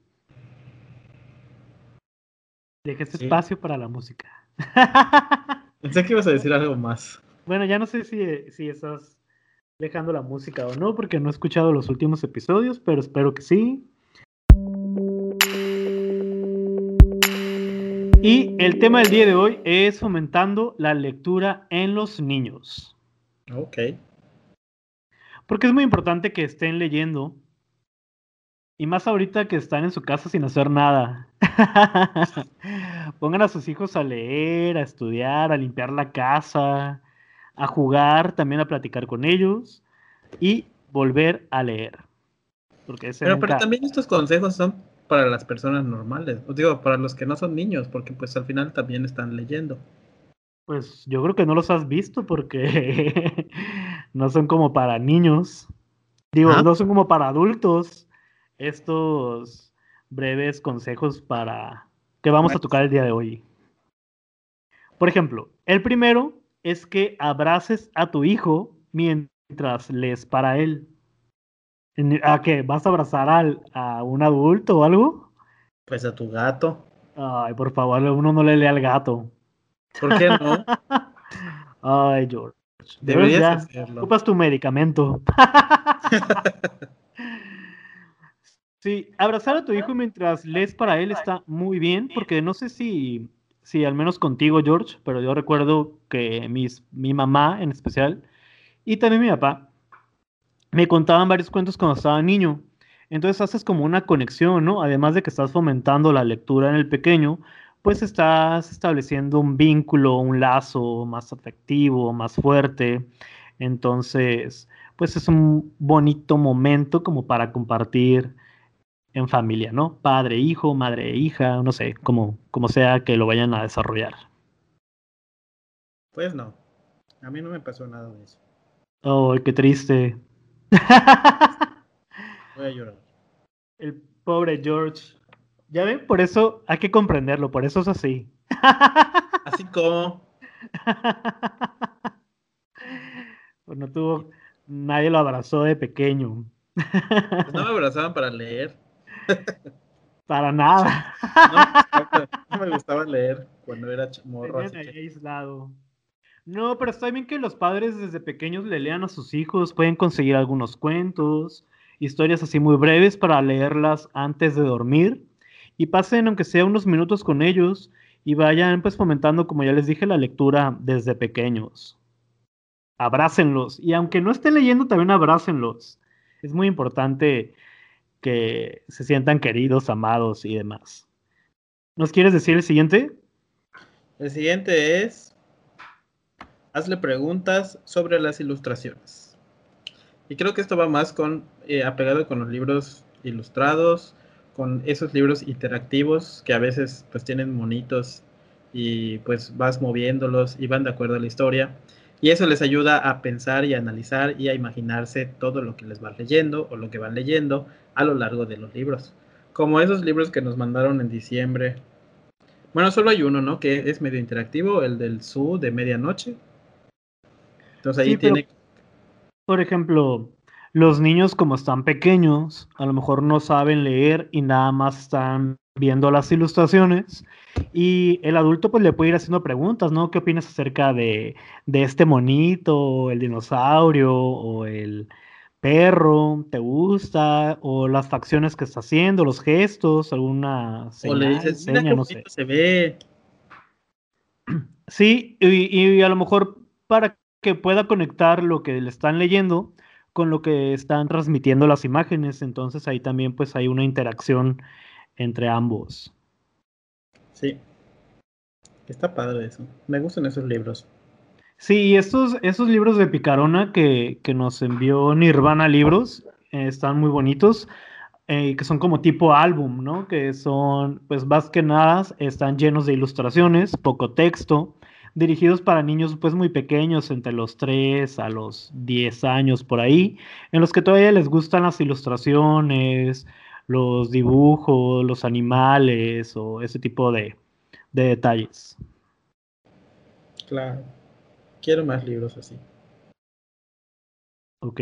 [SPEAKER 1] Deje este espacio para la música.
[SPEAKER 2] Pensé que ibas a decir algo más.
[SPEAKER 1] Bueno, ya no sé si, si estás dejando la música o no, porque no he escuchado los últimos episodios, pero espero que sí. Y el tema del día de hoy es fomentando la lectura en los niños.
[SPEAKER 2] Ok.
[SPEAKER 1] Porque es muy importante que estén leyendo. Y más ahorita que están en su casa sin hacer nada. Pongan a sus hijos a leer, a estudiar, a limpiar la casa, a jugar, también a platicar con ellos y volver a leer.
[SPEAKER 2] Porque pero, pero también estos consejos son para las personas normales, os digo, para los que no son niños, porque pues al final también están leyendo.
[SPEAKER 1] Pues yo creo que no los has visto porque no son como para niños. Digo, no son como para adultos. Estos breves consejos para que vamos a tocar el día de hoy. Por ejemplo, el primero es que abraces a tu hijo mientras lees para él. ¿A qué? ¿Vas a abrazar al, a un adulto o algo?
[SPEAKER 2] Pues a tu gato.
[SPEAKER 1] Ay, por favor, uno no le lee al gato.
[SPEAKER 2] ¿Por qué no?
[SPEAKER 1] Ay, George.
[SPEAKER 2] Deberías hacerlo.
[SPEAKER 1] Ocupas tu medicamento. sí, abrazar a tu hijo mientras lees para él está muy bien, porque no sé si, si al menos contigo, George, pero yo recuerdo que mis, mi mamá en especial y también mi papá me contaban varios cuentos cuando estaba niño. Entonces haces como una conexión, ¿no? Además de que estás fomentando la lectura en el pequeño, pues estás estableciendo un vínculo, un lazo más afectivo, más fuerte. Entonces, pues es un bonito momento como para compartir en familia, ¿no? Padre, hijo, madre, hija, no sé, como, como sea que lo vayan a desarrollar.
[SPEAKER 2] Pues no, a mí no me pasó nada de eso.
[SPEAKER 1] Ay, qué triste.
[SPEAKER 2] Voy a llorar.
[SPEAKER 1] El pobre George. Ya ven, por eso hay que comprenderlo, por eso es así.
[SPEAKER 2] Así como.
[SPEAKER 1] Pues no tuvo. Nadie lo abrazó de pequeño.
[SPEAKER 2] Pues no me abrazaban para leer.
[SPEAKER 1] Para nada.
[SPEAKER 2] No, me gustaba leer cuando era morro.
[SPEAKER 1] aislado. No, pero está bien que los padres desde pequeños le lean a sus hijos, pueden conseguir algunos cuentos, historias así muy breves para leerlas antes de dormir y pasen aunque sea unos minutos con ellos y vayan pues fomentando, como ya les dije, la lectura desde pequeños. Abrácenlos y aunque no estén leyendo también abrácenlos. Es muy importante que se sientan queridos, amados y demás. ¿Nos quieres decir el siguiente?
[SPEAKER 2] El siguiente es hazle preguntas sobre las ilustraciones. Y creo que esto va más con eh, apegado con los libros ilustrados, con esos libros interactivos que a veces pues tienen monitos y pues vas moviéndolos y van de acuerdo a la historia. Y eso les ayuda a pensar y a analizar y a imaginarse todo lo que les van leyendo o lo que van leyendo a lo largo de los libros. Como esos libros que nos mandaron en diciembre. Bueno, solo hay uno, ¿no? Que es medio interactivo, el del Su de medianoche. Entonces ahí tiene...
[SPEAKER 1] por ejemplo, los niños como están pequeños, a lo mejor no saben leer y nada más están viendo las ilustraciones y el adulto pues le puede ir haciendo preguntas, ¿no? ¿Qué opinas acerca de, de este monito, el dinosaurio o el perro? ¿Te gusta? O las facciones que está haciendo, los gestos, alguna
[SPEAKER 2] señal, o le dices, no sé. se ve.
[SPEAKER 1] Sí, y, y a lo mejor para que pueda conectar lo que le están leyendo con lo que están transmitiendo las imágenes. Entonces ahí también pues hay una interacción entre ambos.
[SPEAKER 2] Sí. Está padre eso. Me gustan esos libros.
[SPEAKER 1] Sí, estos, esos libros de Picarona que, que nos envió Nirvana Libros eh, están muy bonitos, eh, que son como tipo álbum, ¿no? Que son, pues más que nada, están llenos de ilustraciones, poco texto, dirigidos para niños pues muy pequeños, entre los 3 a los 10 años por ahí, en los que todavía les gustan las ilustraciones, los dibujos, los animales o ese tipo de, de detalles.
[SPEAKER 2] Claro. Quiero más libros así.
[SPEAKER 1] Ok.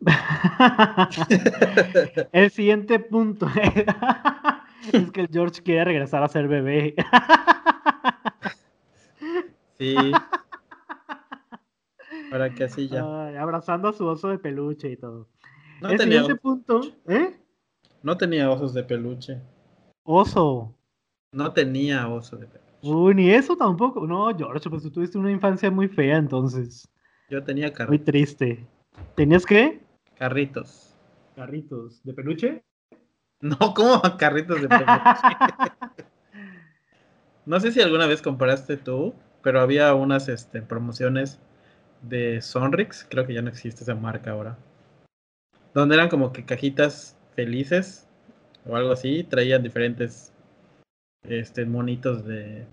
[SPEAKER 1] el siguiente punto es que el George quiere regresar a ser bebé.
[SPEAKER 2] sí. Para que así ya.
[SPEAKER 1] abrazando a su oso de peluche y todo. No el siguiente punto, ¿eh?
[SPEAKER 2] No tenía osos de peluche.
[SPEAKER 1] Oso.
[SPEAKER 2] No tenía oso de peluche.
[SPEAKER 1] Uy, ni eso tampoco. No, George, pues tú tuviste una infancia muy fea entonces.
[SPEAKER 2] Yo tenía
[SPEAKER 1] carritos. Muy triste. ¿Tenías qué?
[SPEAKER 2] Carritos.
[SPEAKER 1] ¿Carritos? ¿De peluche?
[SPEAKER 2] No, ¿cómo carritos de peluche? no sé si alguna vez compraste tú, pero había unas este, promociones de Sonrix, creo que ya no existe esa marca ahora. Donde eran como que cajitas felices o algo así, traían diferentes este, monitos de,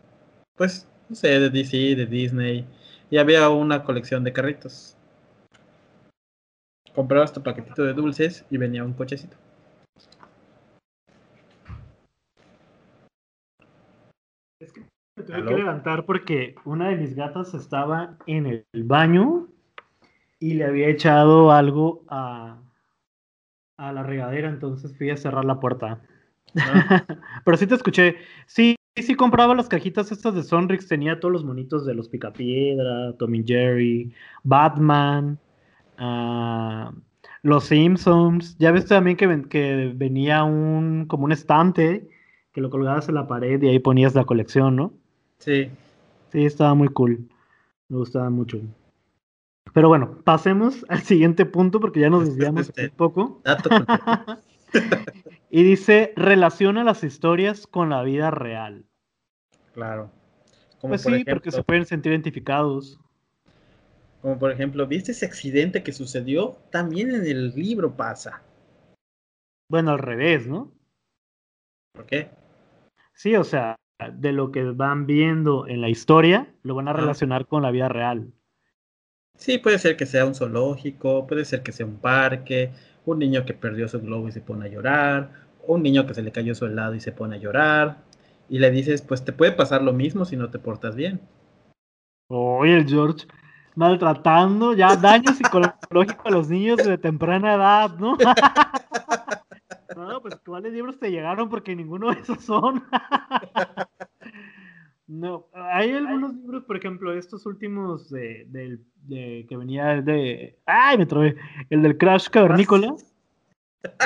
[SPEAKER 2] pues, no sé, de DC, de Disney, y había una colección de carritos. Comprabas tu paquetito de dulces y venía un cochecito.
[SPEAKER 1] Es que me tuve que levantar porque una de mis gatas estaba en el baño y le había echado algo a, a la regadera, entonces fui a cerrar la puerta. Pero sí te escuché. Sí, sí compraba las cajitas estas de Sonrix, tenía todos los monitos de los Picapiedra, Tommy Jerry, Batman, uh, los Simpsons. Ya ves también que, que venía un como un estante que lo colgabas en la pared y ahí ponías la colección, ¿no?
[SPEAKER 2] Sí.
[SPEAKER 1] Sí, estaba muy cool. Me gustaba mucho. Pero bueno, pasemos al siguiente punto porque ya nos desviamos un poco. y dice, relaciona las historias con la vida real.
[SPEAKER 2] Claro.
[SPEAKER 1] pues sí, porque se pueden sentir identificados.
[SPEAKER 2] Como por ejemplo, ¿viste ese accidente que sucedió? También en el libro pasa.
[SPEAKER 1] Bueno, al revés, ¿no?
[SPEAKER 2] ¿Por qué?
[SPEAKER 1] Sí, o sea, de lo que van viendo en la historia, lo van a relacionar con la vida real.
[SPEAKER 2] Sí, puede ser que sea un zoológico, puede ser que sea un parque, un niño que perdió su globo y se pone a llorar, un niño que se le cayó su helado y se pone a llorar, y le dices, pues te puede pasar lo mismo si no te portas bien.
[SPEAKER 1] Oye, el George, maltratando ya daño psicológico a los niños de temprana edad, ¿no? no, pues ¿cuáles libros te llegaron? Porque ninguno de esos son. no, hay algunos libros, por ejemplo, estos últimos de, del de, que venía de. ¡Ay, me trobé! El del Crash Cavernícola.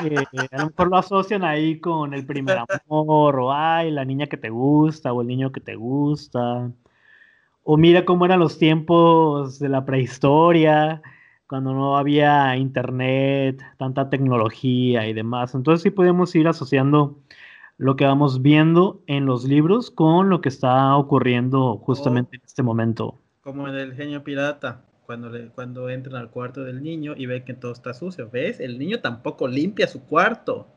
[SPEAKER 1] Eh, a lo mejor lo asocian ahí con el primer amor, o ay, la niña que te gusta, o el niño que te gusta. O mira cómo eran los tiempos de la prehistoria, cuando no había internet, tanta tecnología y demás. Entonces sí podemos ir asociando lo que vamos viendo en los libros con lo que está ocurriendo justamente en este momento.
[SPEAKER 2] Como en el genio pirata cuando, le, cuando entran al cuarto del niño y ve que todo está sucio. ¿Ves? El niño tampoco limpia su cuarto.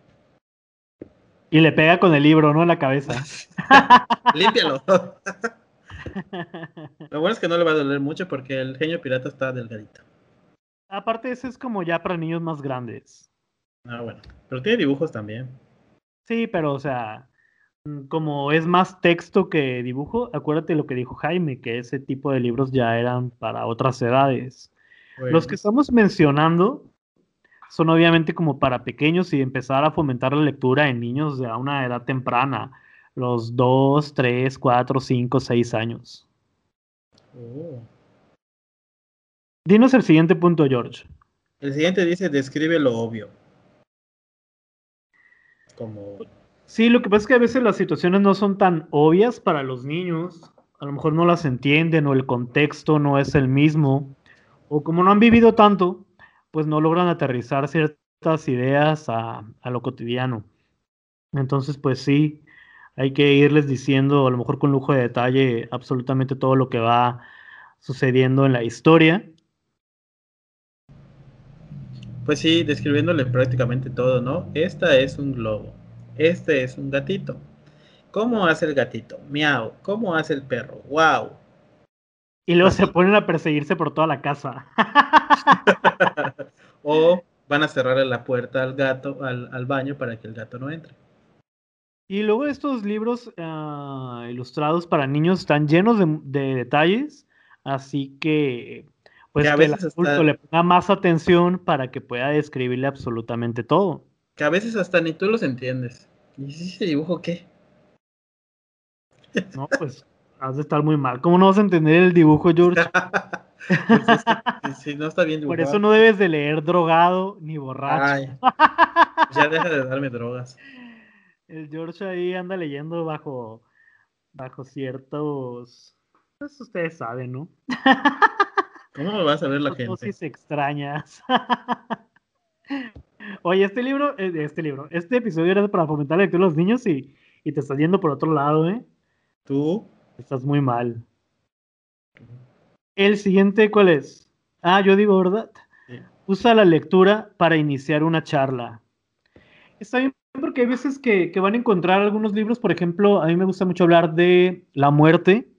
[SPEAKER 1] Y le pega con el libro, ¿no? En la cabeza.
[SPEAKER 2] Límpialo. Lo bueno es que no le va a doler mucho porque el genio pirata está delgadito.
[SPEAKER 1] Aparte, ese es como ya para niños más grandes.
[SPEAKER 2] Ah, bueno. Pero tiene dibujos también.
[SPEAKER 1] Sí, pero o sea, Mm, como es más texto que dibujo, acuérdate lo que dijo Jaime, que ese tipo de libros ya eran para otras edades. Los que estamos mencionando son obviamente como para pequeños y empezar a fomentar la lectura en niños de a una edad temprana, los 2, 3, 4, 5, 6 años. Oh. Dinos el siguiente punto, George.
[SPEAKER 2] El siguiente dice, describe lo obvio.
[SPEAKER 1] Sí, lo que pasa es que a veces las situaciones no son tan obvias para los niños, a lo mejor no las entienden o el contexto no es el mismo, o como no han vivido tanto, pues no logran aterrizar ciertas ideas a, lo cotidiano. Entonces, pues sí, hay que irles diciendo, a lo mejor con lujo de detalle, absolutamente todo lo que va sucediendo en la historia.
[SPEAKER 2] Pues sí, describiéndole prácticamente todo, ¿no? Esta es un globo, este es un gatito. ¿Cómo hace el gatito? Miau. ¿Cómo hace el perro? Wow.
[SPEAKER 1] Y luego se ponen a perseguirse por toda la casa.
[SPEAKER 2] o van a cerrarle la puerta al gato, al, baño, para que el gato no entre.
[SPEAKER 1] Y luego estos libros ah, ilustrados para niños están llenos de, detalles, así que pues que, el adulto le ponga más atención para que pueda describirle absolutamente todo.
[SPEAKER 2] Que a veces hasta ni tú los entiendes. ¿Y si ese dibujo qué?
[SPEAKER 1] No, pues has de estar muy mal. ¿Cómo no vas a entender el dibujo, George?
[SPEAKER 2] pues no está bien
[SPEAKER 1] Por eso no debes de leer drogado ni borracho.
[SPEAKER 2] ya deja de darme drogas.
[SPEAKER 1] El George ahí anda leyendo bajo, bajo ciertos... Pues ustedes saben, ¿no?
[SPEAKER 2] ¿Cómo lo va a saber la gente?
[SPEAKER 1] Dosis extrañas. Oye, este libro, eh, este libro, este episodio era para fomentar la lectura a los niños y, y te estás yendo por otro lado, ¿eh?
[SPEAKER 2] Tú.
[SPEAKER 1] Estás muy mal. El siguiente, ¿cuál es? Ah, yo digo, ¿verdad? Usa la lectura para iniciar una charla. Está bien porque hay veces que, van a encontrar algunos libros, por ejemplo, a mí me gusta mucho hablar de la muerte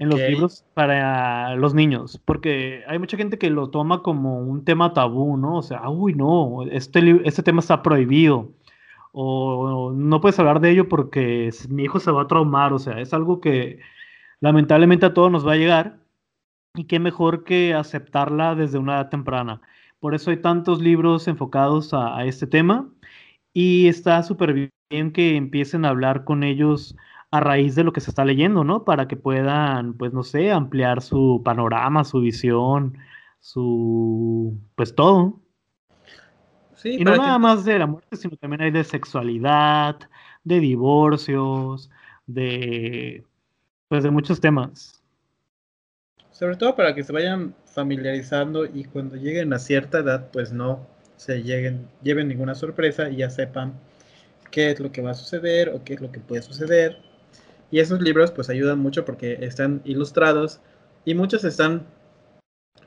[SPEAKER 1] en los libros para los niños, porque hay mucha gente que lo toma como un tema tabú, ¿no? O sea, uy, no, este, este tema está prohibido o no puedes hablar de ello porque mi hijo se va a traumar, o sea, es algo que lamentablemente a todos nos va a llegar y qué mejor que aceptarla desde una edad temprana. Por eso hay tantos libros enfocados a, este tema y está súper bien que empiecen a hablar con ellos a raíz de lo que se está leyendo, ¿no? Para que puedan, pues no sé, ampliar su panorama, su visión, su, pues todo y no nada más de la muerte, sino también hay de sexualidad, de divorcios, de pues de muchos temas.
[SPEAKER 2] Sobre todo para que se vayan familiarizando y cuando lleguen a cierta edad, pues no se lleguen, lleven ninguna sorpresa y ya sepan qué es lo que va a suceder o qué es lo que puede suceder. Y esos libros pues ayudan mucho porque están ilustrados y muchos están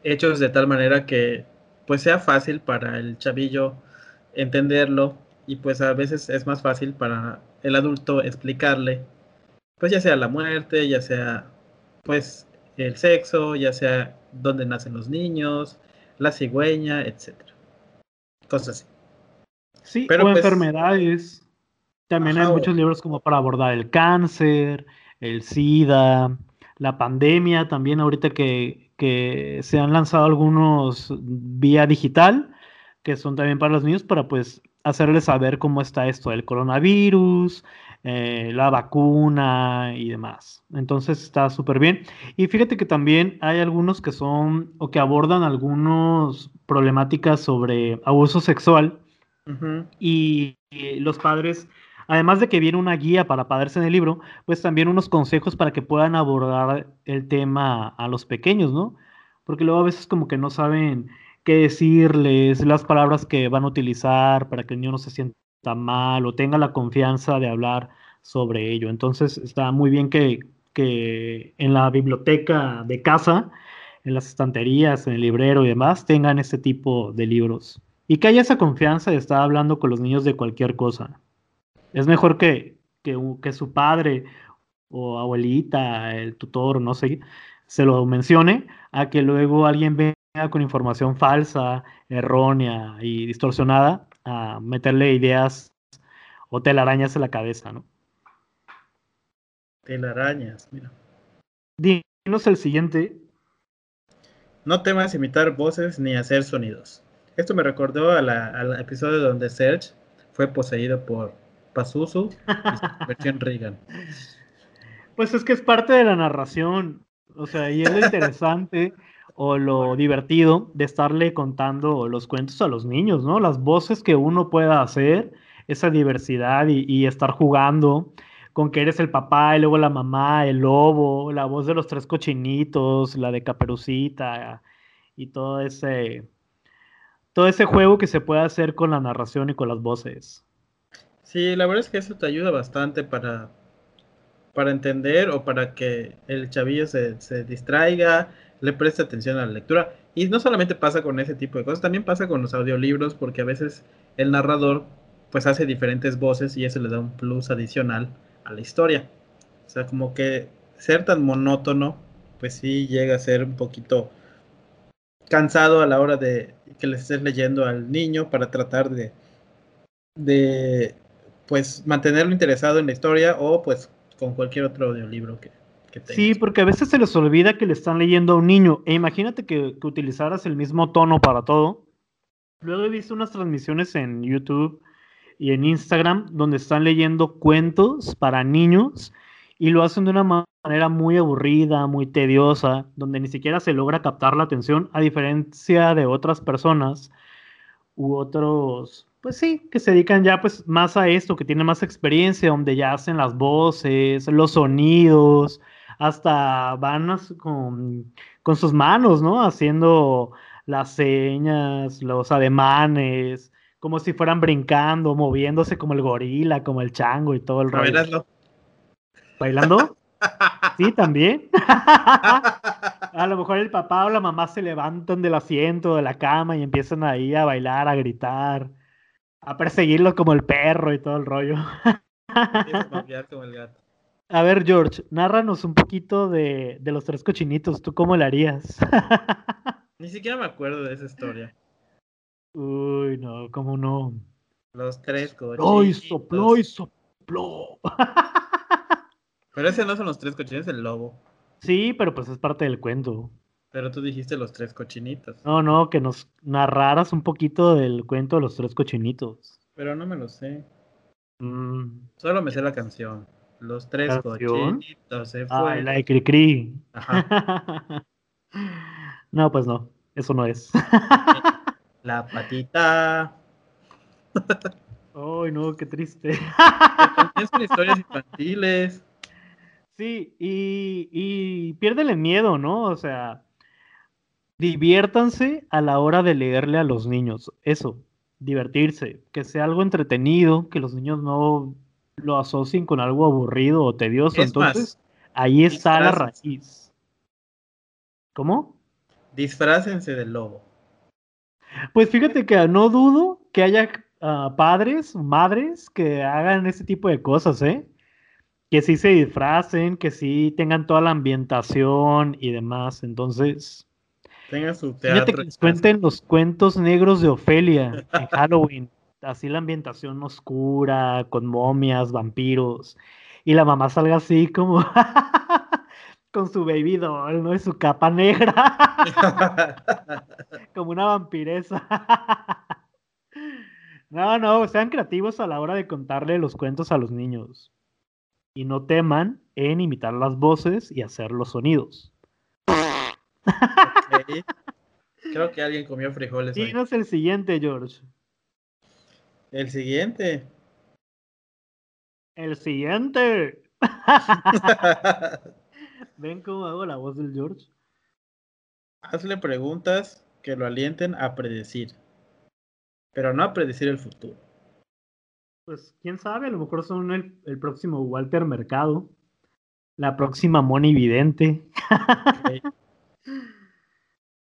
[SPEAKER 2] hechos de tal manera que pues sea fácil para el chavillo entenderlo y pues a veces es más fácil para el adulto explicarle, pues ya sea la muerte, ya sea pues el sexo, ya sea dónde nacen los niños, la cigüeña, etcétera. Cosas así.
[SPEAKER 1] Sí, Pero o pues, enfermedades. También hay muchos libros como para abordar el cáncer, el SIDA, la pandemia, también ahorita que, que se han lanzado algunos vía digital, que son también para los niños, para pues hacerles saber cómo está esto del coronavirus, eh, la vacuna y demás. Entonces está súper bien. Y fíjate que también hay algunos que son o que abordan algunas problemáticas sobre abuso sexual y, los padres, además de que viene una guía para padres en el libro, pues también unos consejos para que puedan abordar el tema a los pequeños, ¿no? Porque luego a veces como que no saben qué decirles, las palabras que van a utilizar para que el niño no se sienta mal o tenga la confianza de hablar sobre ello. Entonces está muy bien que, que en la biblioteca de casa, en las estanterías, en el librero y demás, tengan este tipo de libros. Y que haya esa confianza de estar hablando con los niños de cualquier cosa. Es mejor que, que, que su padre o abuelita, el tutor, no sé, se lo mencione, a que luego alguien venga con información falsa, errónea y distorsionada a meterle ideas o telarañas en la cabeza, ¿no?
[SPEAKER 2] Telarañas, mira.
[SPEAKER 1] Dinos el siguiente.
[SPEAKER 2] No temas imitar voces ni hacer sonidos. Esto me recordó al episodio donde Serge fue poseído por Pazuzu y Reagan.
[SPEAKER 1] Pues es que es parte de la narración. O sea, y es lo interesante o lo divertido de estarle contando los cuentos a los niños, ¿no? Las voces que uno pueda hacer, esa diversidad y, estar jugando con que eres el papá y luego la mamá, el lobo, la voz de los tres cochinitos, la de Caperucita y todo ese todo ese juego que se puede hacer con la narración y con las voces.
[SPEAKER 2] Sí, la verdad es que eso te ayuda bastante para, para entender o para que el chavillo se, se distraiga, le preste atención a la lectura. Y no solamente pasa con ese tipo de cosas, también pasa con los audiolibros, porque a veces el narrador pues hace diferentes voces y eso le da un plus adicional a la historia. O sea, como que ser tan monótono, pues sí llega a ser un poquito cansado a la hora de que le estés leyendo al niño para tratar de, de pues mantenerlo interesado en la historia o pues con cualquier otro audiolibro que, que tengas.
[SPEAKER 1] Sí, porque a veces se les olvida que le están leyendo a un niño. E imagínate que, que utilizaras el mismo tono para todo. Luego he visto unas transmisiones en YouTube y en Instagram donde están leyendo cuentos para niños y lo hacen de una manera muy aburrida, muy tediosa, donde ni siquiera se logra captar la atención, a diferencia de otras personas u otros, pues sí, que se dedican ya pues más a esto, que tienen más experiencia, donde ya hacen las voces, los sonidos, hasta van con, con sus manos, ¿no? Haciendo las señas, los ademanes, como si fueran brincando, moviéndose como el gorila, como el chango y todo el rollo. ¿Bailando? Sí, también. a lo mejor el papá o la mamá se levantan del asiento, de la cama y empiezan ahí a bailar, a gritar, a perseguirlo como el perro y todo el rollo. a ver, George, nárranos un poquito de, de los tres cochinitos. ¿Tú cómo le harías?
[SPEAKER 2] Ni siquiera me acuerdo de esa historia.
[SPEAKER 1] Uy, no, ¿cómo no?
[SPEAKER 2] Los tres cochinitos.
[SPEAKER 1] y sopló y sopló.
[SPEAKER 2] Pero ese no son los tres cochinitos, el lobo.
[SPEAKER 1] Sí, pero pues es parte del cuento.
[SPEAKER 2] Pero tú dijiste los tres cochinitos.
[SPEAKER 1] No, no, que nos narraras un poquito del cuento de los tres cochinitos.
[SPEAKER 2] Pero no me lo sé. Mm. Solo me sé la canción. Los tres cochinitos se.
[SPEAKER 1] Ah, la de Cricri. Ajá. no, pues no, eso no es.
[SPEAKER 2] la patita.
[SPEAKER 1] Ay, no, qué triste.
[SPEAKER 2] son historias infantiles.
[SPEAKER 1] Sí, y, y piérdele miedo, ¿no? O sea, diviértanse a la hora de leerle a los niños. Eso, divertirse, que sea algo entretenido, que los niños no lo asocien con algo aburrido o tedioso. Entonces, ahí está la raíz. ¿Cómo?
[SPEAKER 2] Disfrácense del lobo.
[SPEAKER 1] Pues fíjate que no dudo que haya uh, padres, madres que hagan ese tipo de cosas, ¿eh? que sí se disfracen, que sí tengan toda la ambientación y demás. Entonces,
[SPEAKER 2] tengan su teatro.
[SPEAKER 1] que les cuenten los cuentos negros de Ofelia en Halloween. Así la ambientación oscura, con momias, vampiros. Y la mamá salga así como con su baby doll, ¿no? Y su capa negra. como una vampiresa. no, no, sean creativos a la hora de contarle los cuentos a los niños y no teman en imitar las voces y hacer los sonidos.
[SPEAKER 2] Creo que alguien comió frijoles.
[SPEAKER 1] Dinos el siguiente, George.
[SPEAKER 2] El siguiente.
[SPEAKER 1] El siguiente. ¿Ven cómo hago la voz del George?
[SPEAKER 2] Hazle preguntas que lo alienten a predecir, pero no a predecir el futuro
[SPEAKER 1] pues quién sabe, a lo mejor son el, próximo Walter Mercado, la próxima Moni Vidente.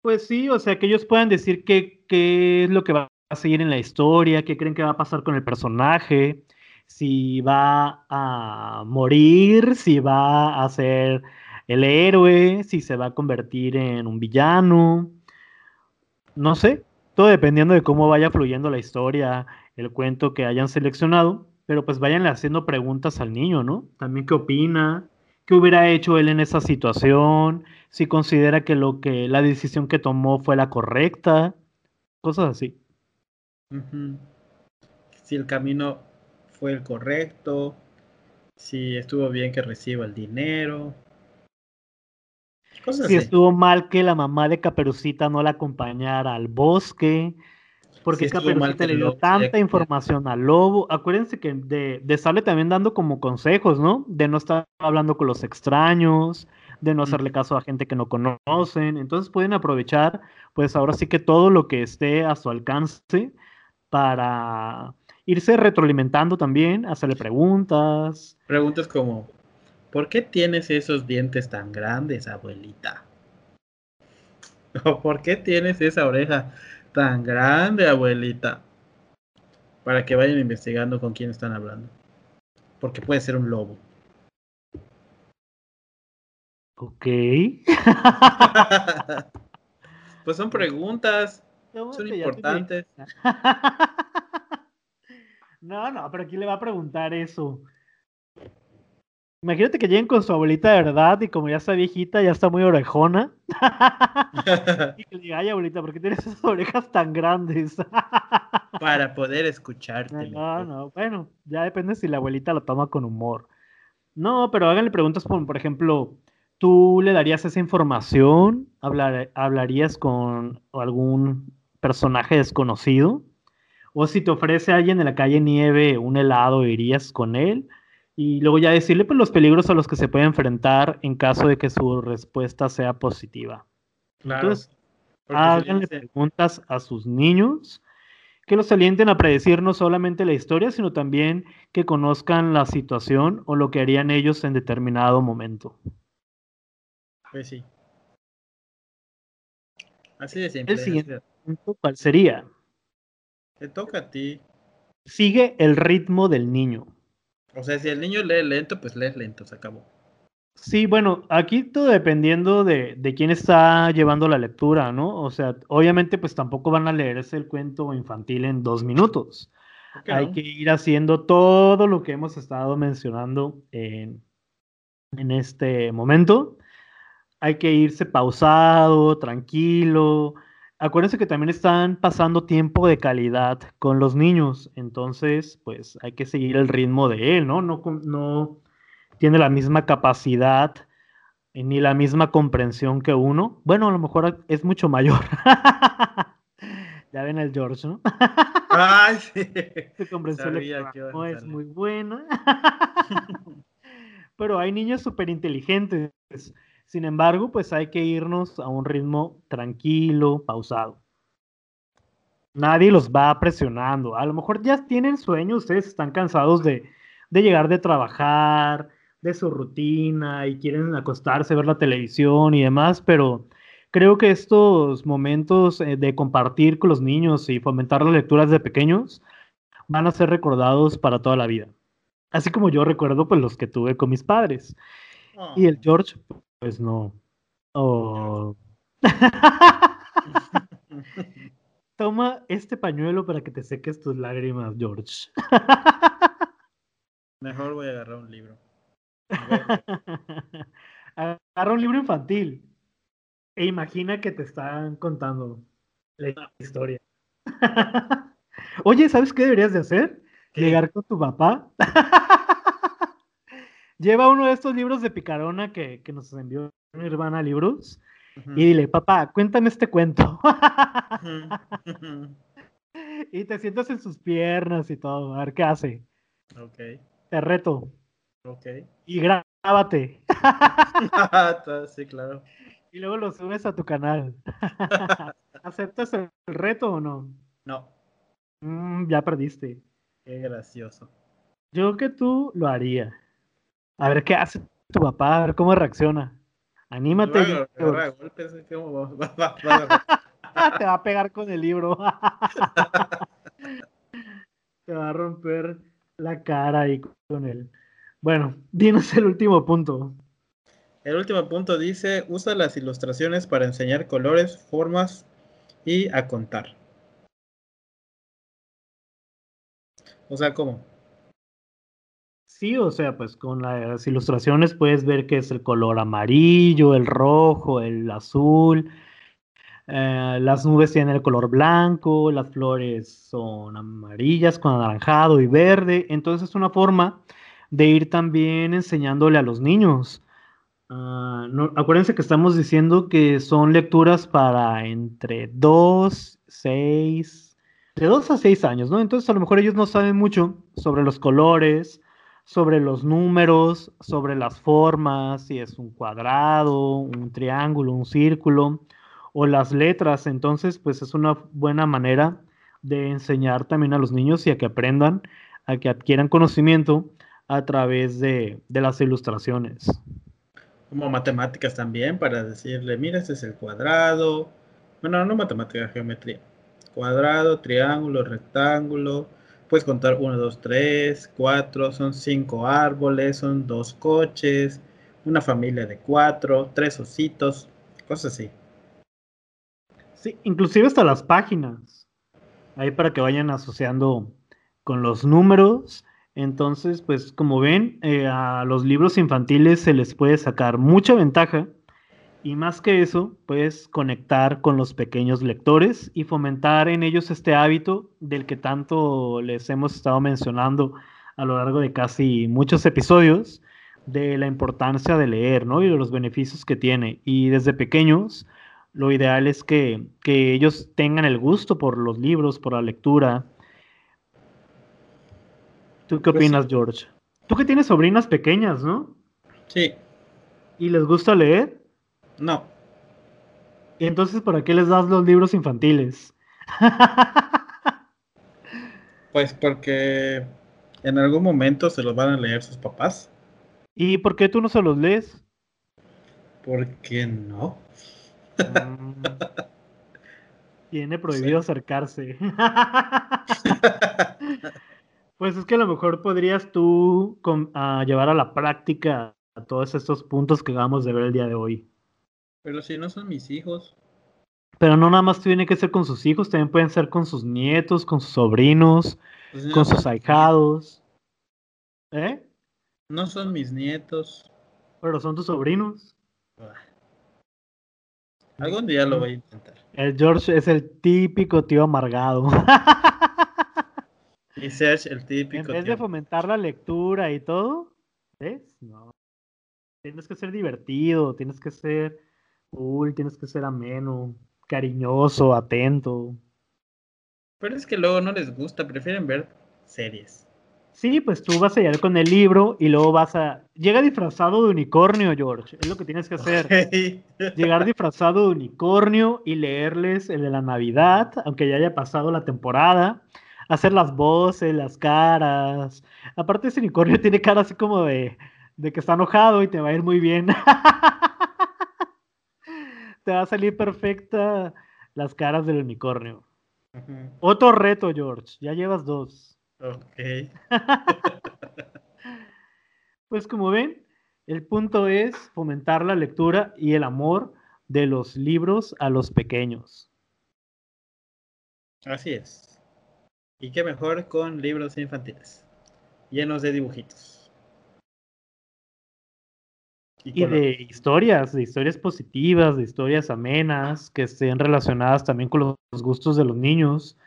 [SPEAKER 1] Pues sí, o sea, que ellos puedan decir qué, qué es lo que va a seguir en la historia, qué creen que va a pasar con el personaje, si va a morir, si va a ser el héroe, si se va a convertir en un villano. No sé, todo dependiendo de cómo vaya fluyendo la historia el cuento que hayan seleccionado, pero pues váyanle haciendo preguntas al niño, ¿no? También qué opina, qué hubiera hecho él en esa situación, si considera que lo que la decisión que tomó fue la correcta, cosas así.
[SPEAKER 2] Si el camino fue el correcto, si estuvo bien que reciba el dinero.
[SPEAKER 1] si estuvo mal que la mamá de Caperucita no la acompañara al bosque, porque Caperucita le dio tanta información al lobo. Acuérdense que de, de Sale también dando como consejos, ¿no? De no estar hablando con los extraños, de no hacerle caso a gente que no conocen. Entonces pueden aprovechar, pues ahora sí que todo lo que esté a su alcance para irse retroalimentando también, hacerle preguntas.
[SPEAKER 2] Preguntas como, ¿por qué tienes esos dientes tan grandes, abuelita? ¿Por qué tienes esa oreja tan grande, abuelita? Para que vayan investigando con quién están hablando. Porque puede ser un lobo.
[SPEAKER 1] Ok.
[SPEAKER 2] pues son preguntas. Son importantes.
[SPEAKER 1] No, no, pero ¿quién le va a preguntar eso? Imagínate que lleguen con su abuelita de verdad y como ya está viejita, ya está muy orejona. y que le diga, ay abuelita, ¿por qué tienes esas orejas tan grandes?
[SPEAKER 2] Para poder escucharte.
[SPEAKER 1] No, no, bueno, ya depende si la abuelita lo toma con humor. No, pero háganle preguntas por, por ejemplo, ¿tú le darías esa información? ¿Hablarías con algún personaje desconocido? O si te ofrece alguien en la calle nieve un helado, irías con él. Y luego ya decirle pues, los peligros a los que se puede enfrentar en caso de que su respuesta sea positiva. Entonces, háganle preguntas a sus niños que los alienten a predecir no solamente la historia, sino también que conozcan la situación o lo que harían ellos en determinado momento.
[SPEAKER 2] Pues sí. Así de simple.
[SPEAKER 1] El siguiente punto, ¿cuál sería?
[SPEAKER 2] Te toca a ti.
[SPEAKER 1] Sigue el ritmo del niño.
[SPEAKER 2] O sea, si el niño lee lento, pues lee lento, se acabó.
[SPEAKER 1] Sí, bueno, aquí todo dependiendo de, de, quién está llevando la lectura, ¿no? O sea, obviamente pues tampoco van a leerse el cuento infantil en dos minutos. Hay que ir haciendo todo lo que hemos estado mencionando en, en este momento. Hay que irse pausado, tranquilo, acuérdense que también están pasando tiempo de calidad con los niños, entonces pues hay que seguir el ritmo de él, ¿no? No, no tiene la misma capacidad ni la misma comprensión que uno. Bueno, a lo mejor es mucho mayor. ya ven el George, ¿no?
[SPEAKER 2] Ay, sí.
[SPEAKER 1] Su comprensión no es muy buena. Pero hay niños súper inteligentes sin embargo, pues hay que irnos a un ritmo tranquilo, pausado. Nadie los va presionando. A lo mejor ya tienen sueño, ustedes están cansados de, llegar de trabajar, de su rutina y quieren acostarse, ver la televisión y demás, pero creo que estos momentos eh, de compartir con los niños y fomentar las lecturas de pequeños van a ser recordados para toda la vida. Así como yo recuerdo pues los que tuve con mis padres. Y el George pues no. Oh. Toma este pañuelo para que te seques tus lágrimas, George.
[SPEAKER 2] Mejor voy a agarrar un libro.
[SPEAKER 1] Agarra un libro infantil e imagina que te están contando la historia. Oye, ¿sabes qué deberías de hacer? Llegar con tu papá lleva uno de estos libros de Picarona que, nos envió mi hermana Libros y dile, papá, cuéntame este cuento. y te sientas en sus piernas y todo, a ver qué hace.
[SPEAKER 2] Ok.
[SPEAKER 1] Te reto.
[SPEAKER 2] Ok.
[SPEAKER 1] Y grábate.
[SPEAKER 2] sí, claro.
[SPEAKER 1] Y luego lo subes a tu canal. ¿Aceptas el reto o no?
[SPEAKER 2] No.
[SPEAKER 1] Mm, ya perdiste.
[SPEAKER 2] Qué gracioso.
[SPEAKER 1] Yo que tú lo haría. A ver qué hace tu papá, a ver cómo reacciona. Anímate. Te va a pegar con el libro. Te va a romper la cara ahí con él. Bueno, dinos el último punto.
[SPEAKER 2] El último punto dice, usa las ilustraciones para enseñar colores, formas y a contar. O sea, ¿cómo?
[SPEAKER 1] Sí, o sea, pues con las ilustraciones puedes ver que es el color amarillo, el rojo, el azul. Eh, las nubes tienen el color blanco, las flores son amarillas con anaranjado y verde. Entonces es una forma de ir también enseñándole a los niños. Ah, acuérdense que estamos diciendo que son lecturas para entre 2, 6, de 2 a 6 años, ¿no? Entonces a lo mejor ellos no saben mucho sobre los colores, sobre los números, sobre las formas, si es un cuadrado, un triángulo, un círculo, o las letras. Entonces, pues es una buena manera de enseñar también a los niños y a que aprendan, a que adquieran conocimiento a través de, las ilustraciones.
[SPEAKER 2] Como matemáticas también, para decirle, mira, este es el cuadrado, Bueno, no matemática, geometría. Cuadrado, triángulo, rectángulo. Puedes contar 1, 2, 3, 4. Son 5 árboles, son 2 coches, una familia de 4, 3 ositos, cosas así.
[SPEAKER 1] Sí, inclusive hasta las páginas. Ahí para que vayan asociando con los números. Entonces, pues como ven, eh, a los libros infantiles se les puede sacar mucha ventaja y más que eso, pues conectar con los pequeños lectores y fomentar en ellos este hábito del que tanto les hemos estado mencionando a lo largo de casi muchos episodios, de la importancia de leer, ¿no? Y de los beneficios que tiene. Y desde pequeños, lo ideal es que, que ellos tengan el gusto por los libros, por la lectura. ¿Tú qué
[SPEAKER 2] Pues-
[SPEAKER 1] opinas, George? Tú que tienes sobrinas pequeñas, ¿no?
[SPEAKER 2] Sí,
[SPEAKER 1] ¿Y les gusta leer?
[SPEAKER 2] No.
[SPEAKER 1] ¿Y entonces para qué les das los libros infantiles?
[SPEAKER 2] Pues porque en algún momento se los van a leer sus papás.
[SPEAKER 1] ¿Y por qué tú no se los lees?
[SPEAKER 2] ¿Por qué no?
[SPEAKER 1] Mm. Tiene prohibido acercarse. Pues es que a lo mejor podrías tú com- a llevar a la práctica a todos estos puntos que acabamos de ver el día de hoy.
[SPEAKER 2] Pero si no son mis hijos.
[SPEAKER 1] Pero no nada más tiene que ser con sus hijos, también pueden ser con sus nietos, con sus sobrinos,
[SPEAKER 2] pues no
[SPEAKER 1] con sus ahijados. ¿Eh?
[SPEAKER 2] No son mis nietos.
[SPEAKER 1] Pero son tus sobrinos.
[SPEAKER 2] Ah. Algún día lo voy a intentar.
[SPEAKER 1] El George es el típico tío amargado.
[SPEAKER 2] Y Serge, el
[SPEAKER 1] En
[SPEAKER 2] típico.
[SPEAKER 1] vez de fomentar la lectura y todo, ¿ves? No. Tienes que ser divertido, tienes que ser cool, tienes que ser ameno, cariñoso, atento.
[SPEAKER 2] Pero es que luego no les gusta, prefieren ver series.
[SPEAKER 1] Sí, pues tú vas a llegar con el libro y luego vas a... Llega disfrazado de unicornio, George. Es lo que tienes que hacer. Llegar disfrazado de unicornio y leerles el de la Navidad, aunque ya haya pasado la temporada. Hacer las voces, las caras. Aparte ese unicornio tiene cara así como de, de que está enojado y te va a ir muy bien. te va a salir perfecta las caras del unicornio. Otro reto, George. Ya llevas dos.
[SPEAKER 2] Ok.
[SPEAKER 1] Pues como ven, el punto es fomentar la lectura y el amor de los libros a los pequeños.
[SPEAKER 2] Así es. Y qué mejor con libros infantiles. Llenos de dibujitos.
[SPEAKER 1] Y de historias, de historias positivas, de historias amenas, que estén relacionadas también con los gustos de los niños.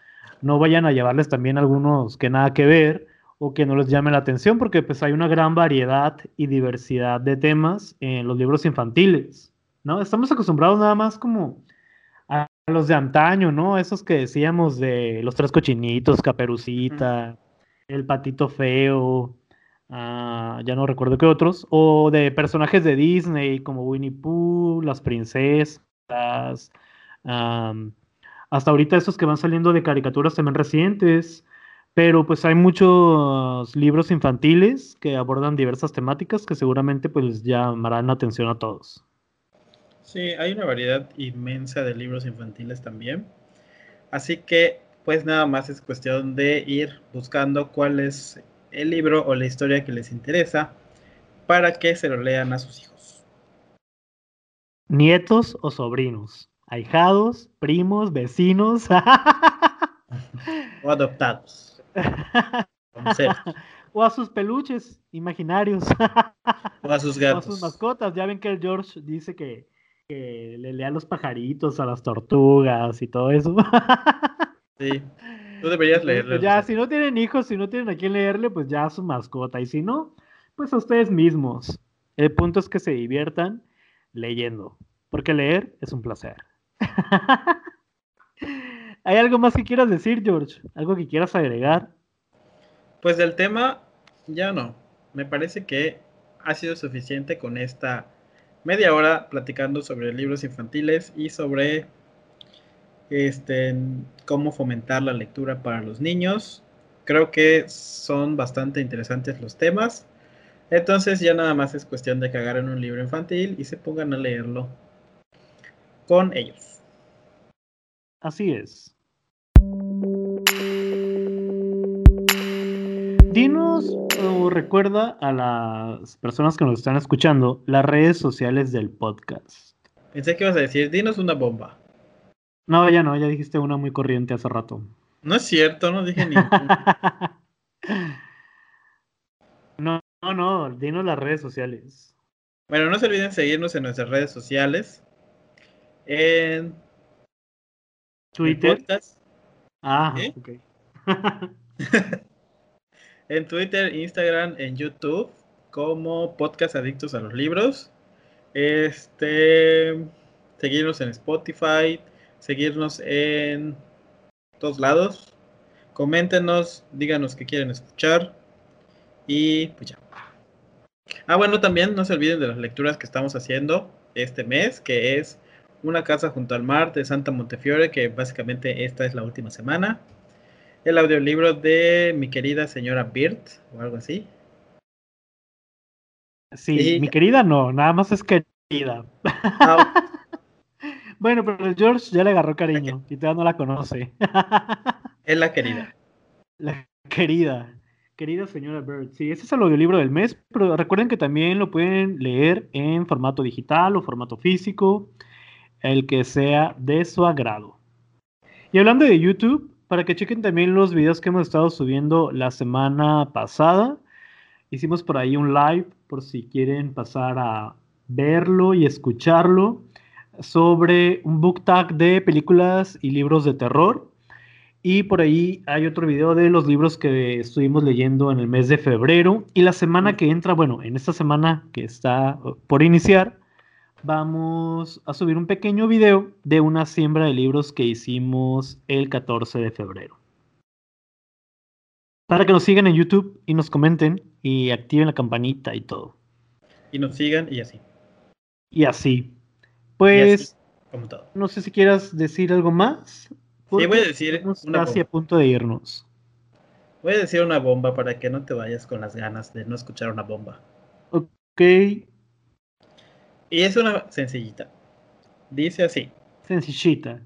[SPEAKER 1] No vayan a llevarles también algunos que nada que ver o que no les llame la atención, porque pues hay una gran variedad y diversidad de temas en los libros infantiles, ¿no? Estamos acostumbrados nada más como a los de antaño, ¿no? Esos que decíamos de los tres cochinitos, Caperucita, el patito feo, ah, ya no recuerdo qué otros, o de personajes de Disney como Winnie Pooh, las princesas, hasta ahorita esos que van saliendo de caricaturas también recientes, pero pues hay muchos libros infantiles que abordan diversas temáticas que seguramente pues llamarán la atención a todos.
[SPEAKER 2] Sí, hay una variedad inmensa de libros infantiles también. Así que, pues nada más es cuestión de ir buscando cuál es el libro o la historia que les interesa para que se lo lean a sus hijos.
[SPEAKER 1] Nietos o sobrinos, ahijados, primos, vecinos.
[SPEAKER 2] O adoptados.
[SPEAKER 1] o a sus peluches imaginarios.
[SPEAKER 2] O a sus
[SPEAKER 1] o a
[SPEAKER 2] gatos.
[SPEAKER 1] sus mascotas. Ya ven que el George dice que, que le lea a los pajaritos, a las tortugas y todo eso.
[SPEAKER 2] Sí. Tú deberías.
[SPEAKER 1] Pues ya, si no tienen hijos, si no tienen a quién leerle, pues ya a su mascota. Y si no, pues a ustedes mismos. El punto es que se diviertan leyendo. Porque leer es un placer. ¿Hay algo más que quieras decir, George? ¿Algo que quieras agregar?
[SPEAKER 2] Pues del tema, ya no. Me parece que ha sido suficiente con esta media hora platicando sobre libros infantiles y sobre este, cómo fomentar la lectura para los niños. Creo que son bastante interesantes los temas. Entonces ya nada más es cuestión de que agarren un libro infantil y se pongan a leerlo con ellos.
[SPEAKER 1] Así es. Dinos o recuerda a las personas que nos están escuchando las redes sociales del podcast.
[SPEAKER 2] Pensé que ibas a decir, dinos una bomba.
[SPEAKER 1] No, ya no, ya dijiste una muy corriente hace rato.
[SPEAKER 2] No es cierto, no dije ninguna.
[SPEAKER 1] no, no, no, dinos las redes sociales.
[SPEAKER 2] Bueno, no se olviden seguirnos en nuestras redes sociales. En
[SPEAKER 1] Twitter.
[SPEAKER 2] Ah, ok. en Twitter, Instagram, en YouTube, como Podcast Adictos a los Libros. Este, seguirnos en Spotify, seguirnos en todos lados. Coméntenos, díganos qué quieren escuchar. Y pues ya. Ah, bueno, también no se olviden de las lecturas que estamos haciendo este mes, que es Una casa junto al mar de Santa Montefiore, que básicamente esta es la última semana. El audiolibro de mi querida señora Birt, o algo así.
[SPEAKER 1] Sí, mi querida no, nada más es querida. Ah, bueno, pero George ya le agarró cariño y todavía no la conoce.
[SPEAKER 2] es la querida.
[SPEAKER 1] La querida. Querida señora Bird, sí, ese es el audiolibro del mes, pero recuerden que también lo pueden leer en formato digital o formato físico, el que sea de su agrado. Y hablando de YouTube, para que chequen también los videos que hemos estado subiendo la semana pasada, hicimos por ahí un live por si quieren pasar a verlo y escucharlo sobre un book tag de películas y libros de terror. Y por ahí hay otro video de los libros que estuvimos leyendo en el mes de febrero. Y la semana que entra, bueno, en esta semana que está uh, por iniciar, vamos a subir un pequeño video de una siembra de libros que hicimos el 14 de febrero. Para que nos sigan en YouTube y nos comenten y activen la campanita y todo.
[SPEAKER 2] Y nos sigan y así.
[SPEAKER 1] Y así. Pues, no sé si quieras decir algo más.
[SPEAKER 2] Sí, voy a decir
[SPEAKER 1] una casi a punto de irnos.
[SPEAKER 2] Voy a decir una bomba para que no te vayas con las ganas de no escuchar una bomba.
[SPEAKER 1] Ok.
[SPEAKER 2] Y es una sencillita. Dice así.
[SPEAKER 1] Sencillita.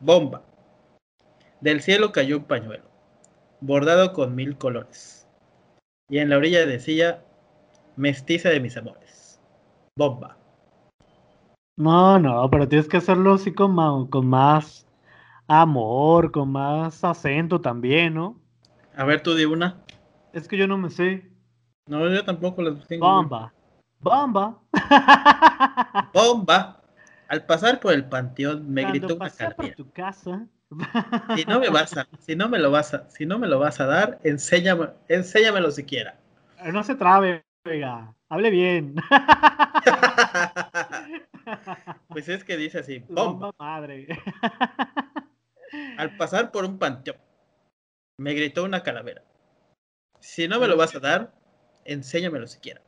[SPEAKER 2] Bomba. Del cielo cayó un pañuelo, bordado con mil colores. Y en la orilla decía, mestiza de mis amores. Bomba.
[SPEAKER 1] No, no, pero tienes que hacerlo así con, con más amor, con más acento también, ¿no?
[SPEAKER 2] A ver, tú di una.
[SPEAKER 1] Es que yo no me sé.
[SPEAKER 2] No, yo tampoco las
[SPEAKER 1] tengo. Bomba. Bomba.
[SPEAKER 2] Bomba. Al pasar por el panteón me gritó una
[SPEAKER 1] por tu casa.
[SPEAKER 2] Si no me vas a, si no me lo vas a, si no me lo vas a dar, enséñame, enséñamelo siquiera.
[SPEAKER 1] No se trabe, oiga. Hable bien.
[SPEAKER 2] pues es que dice así, bomba.
[SPEAKER 1] madre.
[SPEAKER 2] Al pasar por un panteón, me gritó una calavera. Si no me lo vas a dar, enséñamelo siquiera.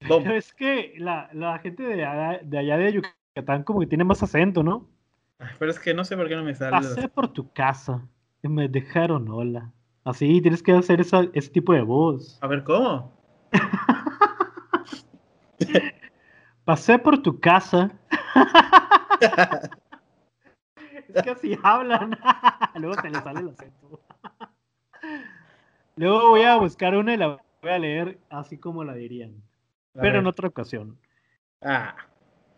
[SPEAKER 1] Pero es que la, gente de allá, de Yucatán como que tiene más acento, ¿no?
[SPEAKER 2] Pero es que no sé por qué no me sale.
[SPEAKER 1] Pasé por tu casa y me dejaron hola. Así, tienes que hacer esa, ese tipo de voz.
[SPEAKER 2] A ver, ¿cómo?
[SPEAKER 1] Pasé por tu casa. es que así hablan. Luego se le sale el acento. Luego voy a buscar una y la voy a leer así como la dirían. pero en otra ocasión.
[SPEAKER 2] Ah.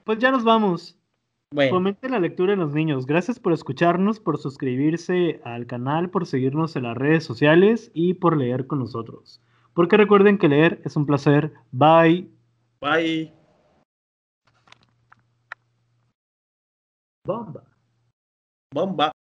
[SPEAKER 1] Pues ya nos vamos. Bueno. la lectura en los niños. Gracias por escucharnos, por suscribirse al canal, por seguirnos en las redes sociales y por leer con nosotros. Porque recuerden que leer es un placer. Bye.
[SPEAKER 2] Bye.
[SPEAKER 1] Bomba.
[SPEAKER 2] Bomba.